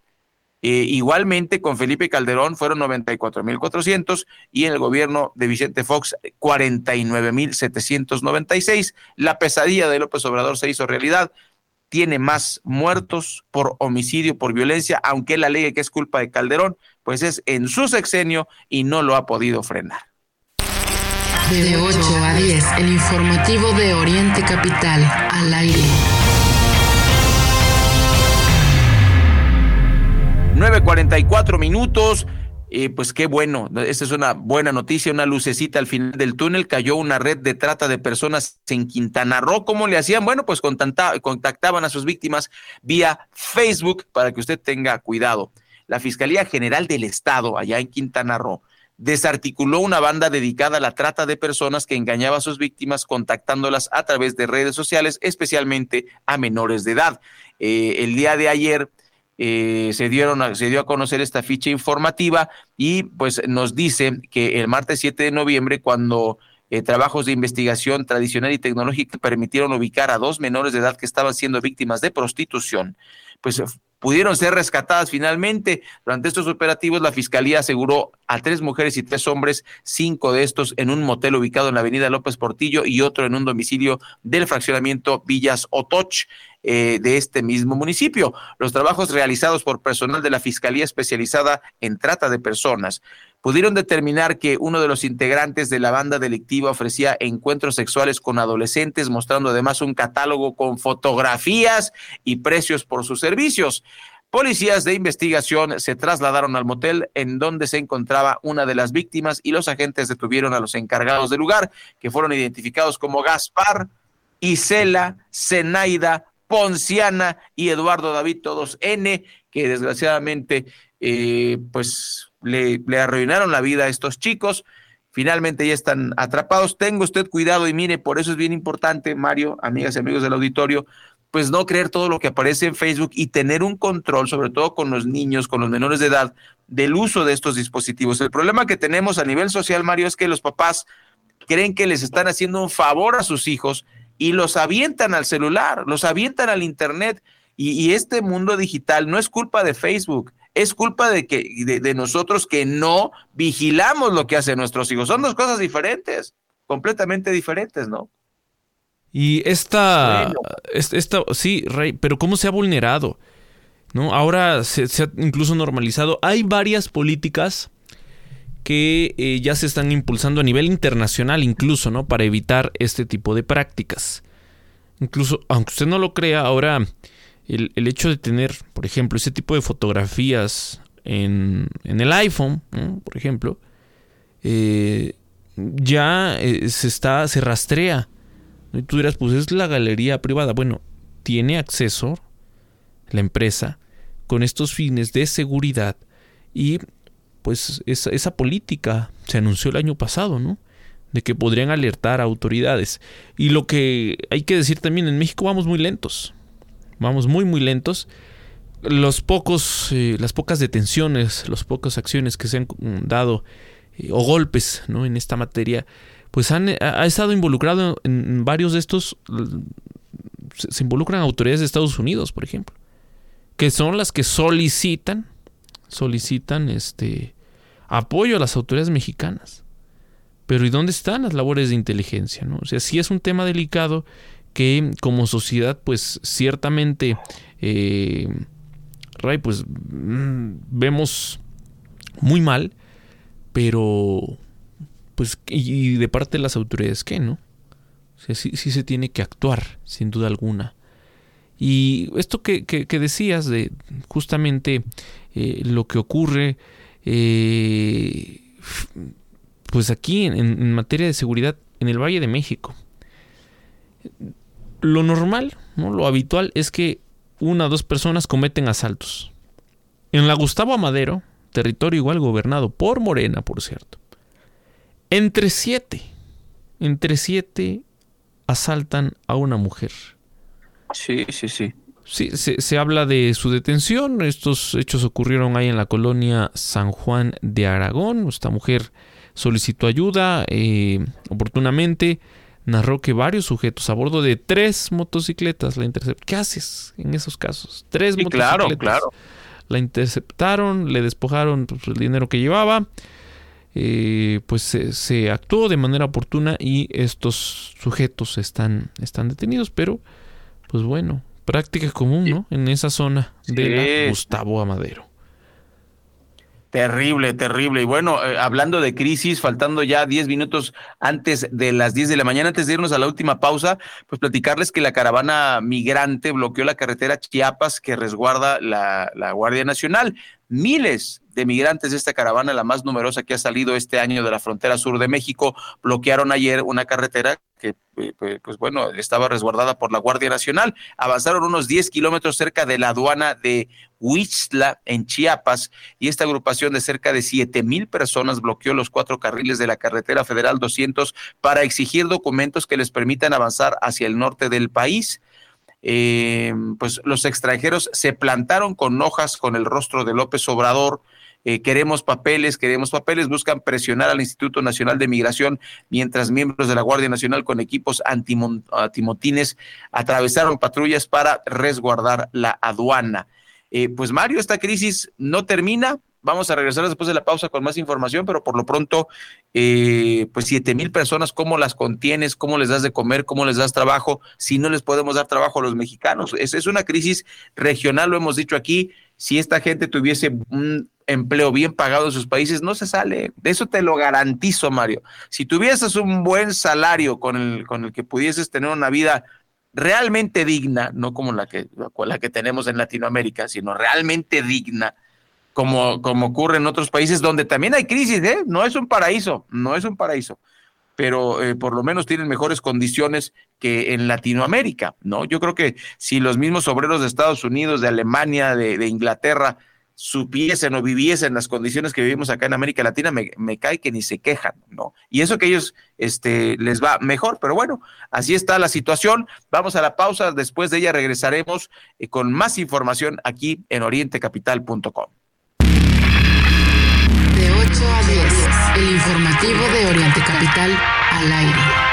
Eh, igualmente con Felipe Calderón fueron 94.400 y en el gobierno de Vicente Fox 49.796. La pesadilla de López Obrador se hizo realidad. Tiene más muertos por homicidio, por violencia, aunque la ley que es culpa de Calderón, pues es en su sexenio y no lo ha podido frenar. De 8 a 10, el informativo de Oriente Capital, al aire. 9.44 minutos. eh, pues qué bueno, esta es una buena noticia, una lucecita al final del túnel, cayó una red de trata de personas en Quintana Roo, ¿cómo le hacían? Bueno, pues contactaban a sus víctimas vía Facebook para que usted tenga cuidado. La Fiscalía General del Estado, allá en Quintana Roo, desarticuló una banda dedicada a la trata de personas que engañaba a sus víctimas contactándolas a través de redes sociales, especialmente a menores de edad. Eh, el día de ayer eh, se, dieron se dio a conocer esta ficha informativa y pues nos dice que el martes 7 de noviembre, cuando eh, trabajos de investigación tradicional y tecnológica permitieron ubicar a dos menores de edad que estaban siendo víctimas de prostitución, pues pudieron ser rescatadas finalmente. Durante estos operativos, la Fiscalía aseguró a tres mujeres y tres hombres, cinco de estos en un motel ubicado en la avenida López Portillo y otro en un domicilio del fraccionamiento Villas Otoch. Eh, de este mismo municipio. Los trabajos realizados por personal de la Fiscalía especializada en trata de personas pudieron determinar que uno de los integrantes de la banda delictiva ofrecía encuentros sexuales con adolescentes, mostrando además un catálogo con fotografías y precios por sus servicios. Policías de investigación se trasladaron al motel en donde se encontraba una de las víctimas y los agentes detuvieron a los encargados del lugar, que fueron identificados como Gaspar, Isela, Zenaida, Ponciana y Eduardo David, todos N, que desgraciadamente eh, pues le, arruinaron la vida a estos chicos. Finalmente ya están atrapados. Tenga usted cuidado y mire, por eso es bien importante, Mario, amigas y amigos del auditorio, pues no creer todo lo que aparece en Facebook y tener un control, sobre todo con los niños, con los menores de edad, del uso de estos dispositivos. El problema que tenemos a nivel social, Mario, es que los papás creen que les están haciendo un favor a sus hijos y los avientan al celular, los avientan al Internet. Y, este mundo digital no es culpa de Facebook, es culpa de, que, de, nosotros que no vigilamos lo que hacen nuestros hijos. Son dos cosas diferentes, completamente diferentes, ¿no? Y esta, esta, sí, Rey, pero ¿cómo se ha vulnerado? ¿No? Ahora se, se ha incluso normalizado. Hay varias políticas que eh, ya se están impulsando a nivel internacional incluso, ¿no? Para evitar este tipo de prácticas. Incluso, aunque usted no lo crea, ahora el, hecho de tener, por ejemplo, ese tipo de fotografías en, el iPhone, por ejemplo, eh, ya eh, se está, se rastrea. Y tú dirás, pues es la galería privada. Bueno, tiene acceso la empresa con estos fines de seguridad y pues esa, esa política se anunció el año pasado, ¿no? De que podrían alertar a autoridades. Y lo que hay que decir también, en México vamos muy lentos. Vamos muy, muy lentos. Los pocos, eh, las pocas detenciones, las pocas acciones que se han dado eh, o golpes ¿no? en esta materia, pues han ha estado involucrado en, varios de estos. Se, se involucran autoridades de Estados Unidos, por ejemplo, que son las que solicitan solicitan este apoyo a las autoridades mexicanas. Pero ¿y dónde están las labores de inteligencia? ¿no? O sea, sí es un tema delicado que como sociedad, pues ciertamente, eh, Ray, pues mm, vemos muy mal, pero pues y de parte de las autoridades, ¿qué, no? O sea, sí, sí se tiene que actuar, sin duda alguna. Y esto que, que decías de justamente eh, lo que ocurre eh, pues aquí en, materia de seguridad en el Valle de México. Lo normal, ¿no? lo habitual es que una o dos personas cometen asaltos. En la Gustavo Amadero, territorio igual gobernado por Morena, por cierto, entre siete, entre siete asaltan a una mujer. Sí, sí, sí. Sí, se, habla de su detención. Estos hechos ocurrieron ahí en la colonia San Juan de Aragón. Esta mujer solicitó ayuda eh, oportunamente. Narró que varios sujetos a bordo de tres motocicletas la interceptaron. ¿Qué haces en esos casos? Tres motocicletas. Claro, claro. La interceptaron, le despojaron pues, el dinero que llevaba. Eh, pues se, actuó de manera oportuna y estos sujetos están, están detenidos, pero pues bueno, práctica común, ¿no? En esa zona de la Gustavo Amadero. Terrible, terrible. Y bueno, eh, hablando de crisis, faltando ya 10 minutos antes de las 10 de la mañana, antes de irnos a la última pausa, pues platicarles que la caravana migrante bloqueó la carretera Chiapas que resguarda la, la Guardia Nacional. miles de migrantes de esta caravana, la más numerosa que ha salido este año de la frontera sur de México, bloquearon ayer una carretera que, eh, pues bueno, estaba resguardada por la Guardia Nacional. Avanzaron unos 10 kilómetros cerca de la aduana de Huixla, en Chiapas, y esta agrupación de cerca de 7 mil personas bloqueó los cuatro carriles de la carretera federal 200 para exigir documentos que les permitan avanzar hacia el norte del país. Eh, pues los extranjeros se plantaron con hojas con el rostro de López Obrador, eh, queremos papeles, queremos papeles, buscan presionar al Instituto Nacional de Migración, mientras miembros de la Guardia Nacional con equipos antimotines atravesaron patrullas para resguardar la aduana. Eh, pues Mario, esta crisis no termina. Vamos a regresar después de la pausa con más información, pero por lo pronto, eh, pues siete mil personas, ¿cómo las contienes? ¿Cómo les das de comer? ¿Cómo les das trabajo? Si no les podemos dar trabajo a los mexicanos. Es, es una crisis regional, lo hemos dicho aquí. Si esta gente tuviese un empleo bien pagado en sus países, no se sale. De eso te lo garantizo, Mario. Si tuvieses un buen salario con el, con el que pudieses tener una vida realmente digna, no como la que, la que tenemos en Latinoamérica, sino realmente digna, como, como ocurre en otros países donde también hay crisis, ¿eh? No es un paraíso, no es un paraíso, pero eh, por lo menos tienen mejores condiciones que en Latinoamérica, ¿no? Yo creo que si los mismos obreros de Estados Unidos, de Alemania, de, de Inglaterra, supiesen o viviesen las condiciones que vivimos acá en América Latina, me, cae que ni se quejan, ¿no? Y eso que ellos este, les va mejor, pero bueno, así está la situación. Vamos a la pausa, después de ella regresaremos eh, con más información aquí en orientecapital.com. De 8 a 10, el informativo de Oriente Capital al aire.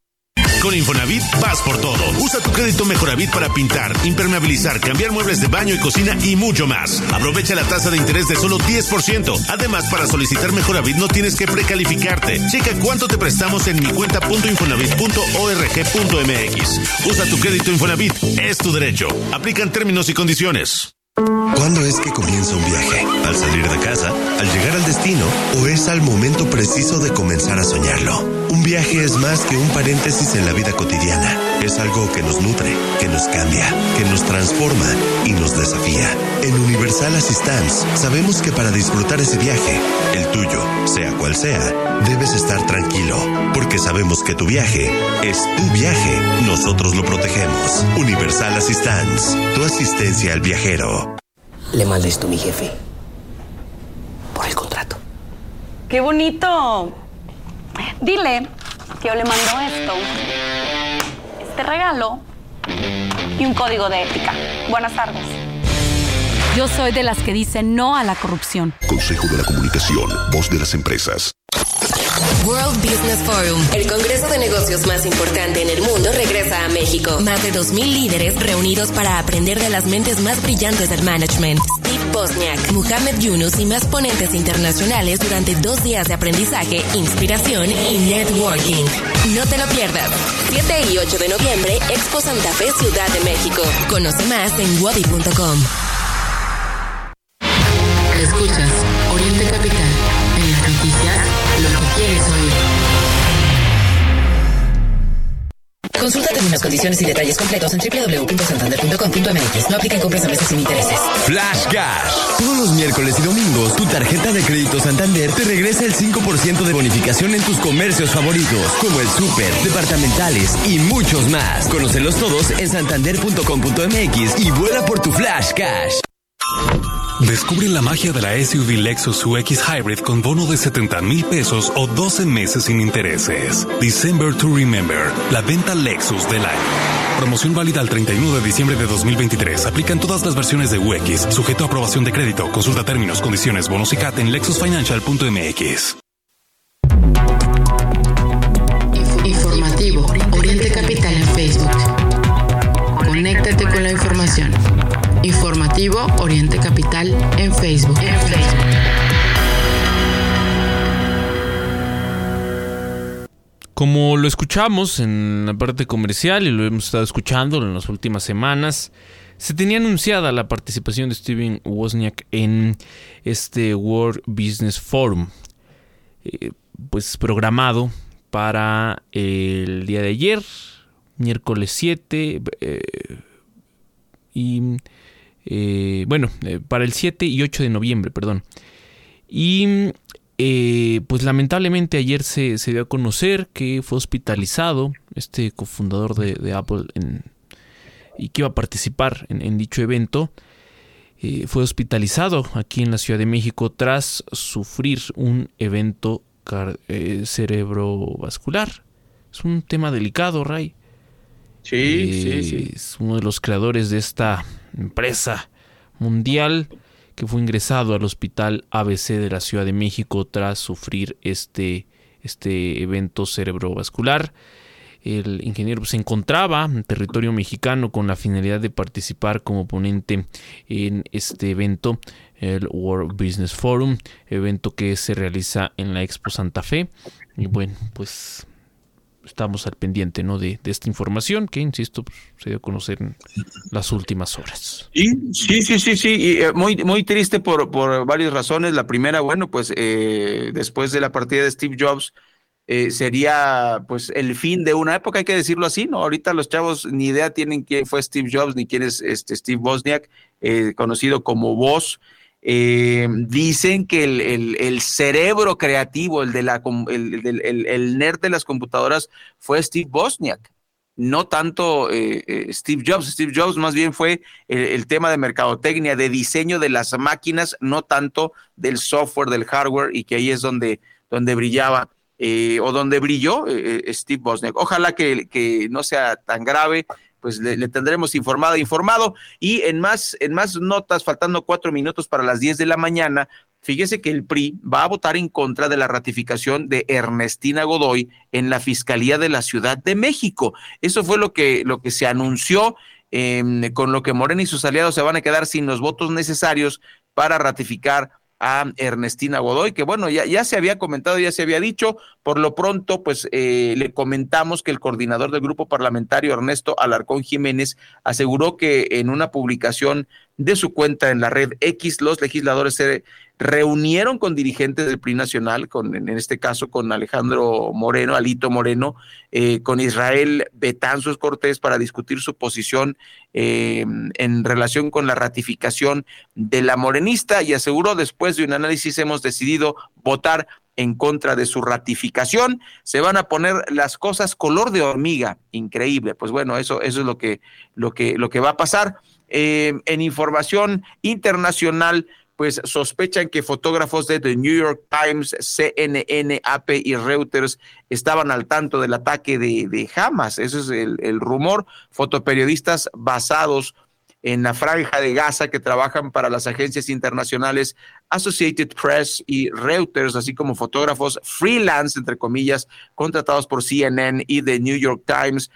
Con Infonavit vas por todo. Usa tu crédito Mejoravit para pintar, impermeabilizar, cambiar muebles de baño y cocina y mucho más. Aprovecha la tasa de interés de solo 10%. Además, para solicitar Mejoravit no tienes que precalificarte. Checa cuánto te prestamos en mi cuenta.infonavit.org.mx. Usa tu crédito Infonavit. Es tu derecho. Aplican términos y condiciones. ¿Cuándo es que comienza un viaje? ¿Al salir de casa? ¿Al llegar al destino? ¿O es al momento preciso de comenzar a soñarlo? Un viaje es más que un paréntesis en la vida cotidiana. Es algo que nos nutre, que nos cambia, que nos transforma y nos desafía. En Universal Assistance sabemos que para disfrutar ese viaje, el tuyo, sea cual sea, debes estar tranquilo, porque sabemos que tu viaje es tu viaje. Nosotros lo protegemos. Universal Assistance, tu asistencia al viajero. Le mandé esto a mi jefe. Por el contrato. ¡Qué bonito! Dile que yo le mando esto, este regalo y un código de ética. Buenas tardes. Yo soy de las que dicen no a la corrupción. Consejo de la Comunicación, voz de las empresas. World Business Forum, el congreso de negocios más importante en el mundo, regresa a México. Más de 2.000 líderes reunidos para aprender de las mentes más brillantes del management. Bosniak, Muhammad Yunus y más ponentes internacionales durante dos días de aprendizaje, inspiración y networking. No te lo pierdas. 7 y 8 de noviembre, Expo Santa Fe, Ciudad de México. Conoce más en wadi.com. Escuchas Oriente Capital. En las noticias, lo que quieres oír. Consulta términos, condiciones y detalles completos en www.santander.com.mx. No apliquen compras a meses sin intereses. Flash Cash. Todos los miércoles y domingos, tu tarjeta de crédito Santander te regresa el 5% de bonificación en tus comercios favoritos, como el súper, departamentales y muchos más. Conócelos todos en santander.com.mx y vuela por tu Flash Cash. Descubre la magia de la SUV Lexus UX Hybrid con bono de 70 mil pesos o 12 meses sin intereses. December to Remember, la venta Lexus del año. Promoción válida al 31 de diciembre de 2023. Aplican todas las versiones de UX, sujeto a aprobación de crédito. Consulta términos, condiciones, bonos y CAT en lexusfinancial.mx. Informativo Oriente Capital en Facebook. Conéctate con la información. Informativo Oriente Capital en Facebook. Como lo escuchamos en la parte comercial y lo hemos estado escuchando en las últimas semanas, se tenía anunciada la participación de Steven Wozniak en este World Business Forum, eh, pues programado para el día de ayer, miércoles 7, eh, y eh, bueno, para el 7 y 8 de noviembre, perdón. Y pues lamentablemente ayer se, dio a conocer que fue hospitalizado este cofundador de, Apple y que iba a participar en, dicho evento. fue hospitalizado aquí en la Ciudad de México tras sufrir un evento eh, cerebrovascular. Es un tema delicado, Ray. Sí, sí, sí. Es uno de los creadores de esta empresa mundial que fue ingresado al hospital ABC de la Ciudad de México tras sufrir este, este evento cerebrovascular. El ingeniero se encontraba en territorio mexicano con la finalidad de participar como ponente en este evento, el World Business Forum, evento que se realiza en la Expo Santa Fe. Y bueno, pues estamos al pendiente ¿no? de, esta información que, insisto, pues, se dio a conocer en las últimas horas. Sí, sí, sí, sí, sí. Y, eh, muy, muy triste por, por varias razones. La primera, bueno, pues eh, después de la partida de Steve Jobs, eh, sería pues el fin de una época, hay que decirlo así, ¿no? Ahorita los chavos ni idea tienen quién fue Steve Jobs ni quién es este Steve Wozniak, eh, conocido como Woz. Eh, dicen que el, cerebro creativo, el, de la, el, nerd de las computadoras, fue Steve Wozniak, no tanto Steve Jobs. Steve Jobs más bien fue el, tema de mercadotecnia, de diseño de las máquinas, no tanto del software, del hardware, y que ahí es donde, brillaba. Eh, o donde brilló eh, eh, Steve Bosniak. Ojalá que, no sea tan grave, pues le, tendremos informado, informado. Y en más, en más notas, faltando cuatro minutos para las diez de la mañana, fíjese que el PRI va a votar en contra de la ratificación de Ernestina Godoy en la Fiscalía de la Ciudad de México. Eso fue lo que, lo que se anunció. Em, con lo que Morena y sus aliados se van a quedar sin los votos necesarios para ratificar a Ernestina Godoy, que bueno, ya, ya se había comentado, ya se había dicho, por lo pronto, pues eh, le comentamos que el coordinador del grupo parlamentario, Ernesto Alarcón Jiménez, aseguró que en una publicación de su cuenta en la red X, los legisladores se reunieron con dirigentes del PRI nacional, con, en este caso con Alejandro Moreno, Alito Moreno, eh, con Israel Betanzos Cortés para discutir su posición eh, en relación con la ratificación de la morenista y aseguró después de un análisis hemos decidido votar en contra de su ratificación. Se van a poner las cosas color de hormiga, increíble. Pues bueno, eso, eso es lo que, lo que, lo que va a pasar. Eh, en información internacional, pues sospechan que fotógrafos de The New York Times, CNN, AP y Reuters estaban al tanto del ataque de, Hamas. Ese es el, rumor. Fotoperiodistas basados en la franja de Gaza que trabajan para las agencias internacionales Associated Press y Reuters, así como fotógrafos freelance, entre comillas, contratados por CNN y The New York Times,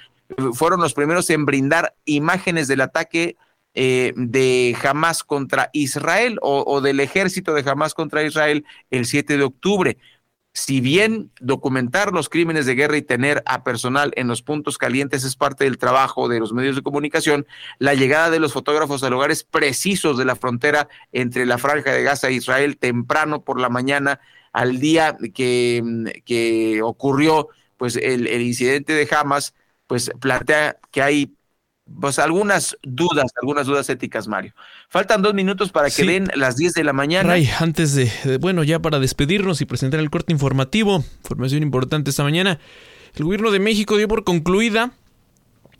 fueron los primeros en brindar imágenes del ataque eh, de Hamas contra Israel o, del ejército de Hamas contra Israel el 7 de octubre. Si bien documentar los crímenes de guerra y tener a personal en los puntos calientes es parte del trabajo de los medios de comunicación, la llegada de los fotógrafos a lugares precisos de la frontera entre la franja de Gaza e Israel temprano por la mañana al día que, que ocurrió pues el, el incidente de Hamas, pues plantea que hay pues algunas dudas, algunas dudas éticas, Mario. Faltan dos minutos para que den las 10 de la mañana. Ray, antes de, bueno, ya para despedirnos y presentar el corte informativo, información importante esta mañana, el gobierno de México dio por concluida,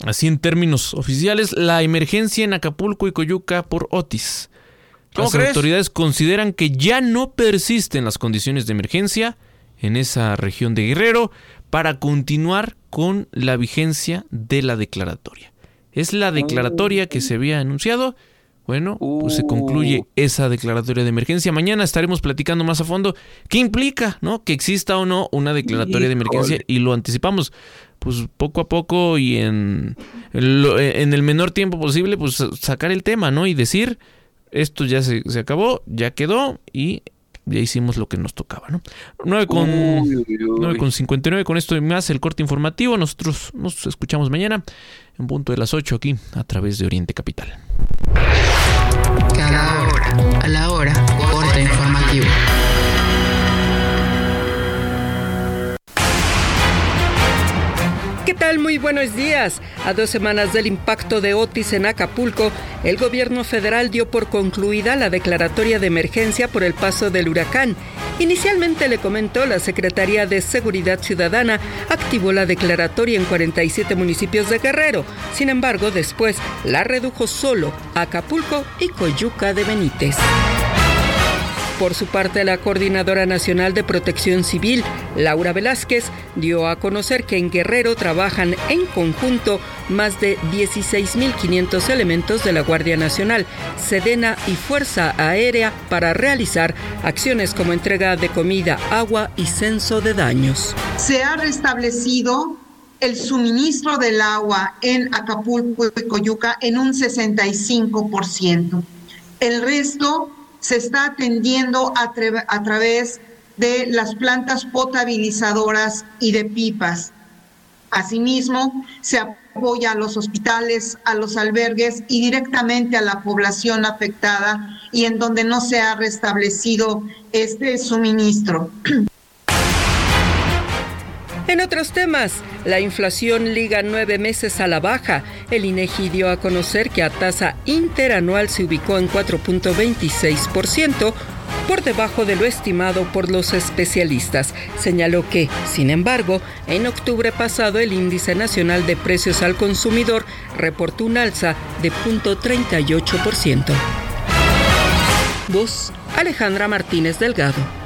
así en términos oficiales, la emergencia en Acapulco y Coyuca por Otis. Las autoridades consideran que ya no persisten las condiciones de emergencia en esa región de Guerrero para continuar con la vigencia de la declaratoria. Es la declaratoria que se había anunciado. Bueno, pues se concluye uh. esa declaratoria de emergencia. Mañana estaremos platicando más a fondo qué implica, ¿no? Que exista o no una declaratoria de emergencia y lo anticipamos, pues poco a poco y en, en el menor tiempo posible, pues sacar el tema, ¿no? Y decir, esto ya se, se acabó, ya quedó y ya hicimos lo que nos tocaba, ¿no? 9 con, 9 con 59, con esto y más el corte informativo. Nosotros nos escuchamos mañana en punto de las 8 aquí a través de Oriente Capital. Cada hora, a la hora, corte informativo. ¿Qué tal? Muy buenos días. A dos semanas del impacto de Otis en Acapulco, el gobierno federal dio por concluida la declaratoria de emergencia por el paso del huracán. Inicialmente le comentó la Secretaría de Seguridad Ciudadana activó la declaratoria en 47 municipios de Guerrero. Sin embargo, después la redujo solo a Acapulco y Coyuca de Benítez. Por su parte, la Coordinadora Nacional de Protección Civil, Laura Velázquez, dio a conocer que en Guerrero trabajan en conjunto más de 16.500 elementos de la Guardia Nacional, Sedena y Fuerza Aérea para realizar acciones como entrega de comida, agua y censo de daños. Se ha restablecido el suministro del agua en Acapulco y Coyuca en un 65%. El resto se está atendiendo a, a, través de las plantas potabilizadoras y de pipas. Asimismo, se apoya a los hospitales, a los albergues y directamente a la población afectada y en donde no se ha restablecido este suministro. En otros temas, la inflación liga nueve meses a la baja. El INEGI dio a conocer que a tasa interanual se ubicó en 4.26%, por debajo de lo estimado por los especialistas. Señaló que, sin embargo, en octubre pasado el índice nacional de precios al consumidor reportó un alza de 0.38%. Voz Alejandra Martínez Delgado.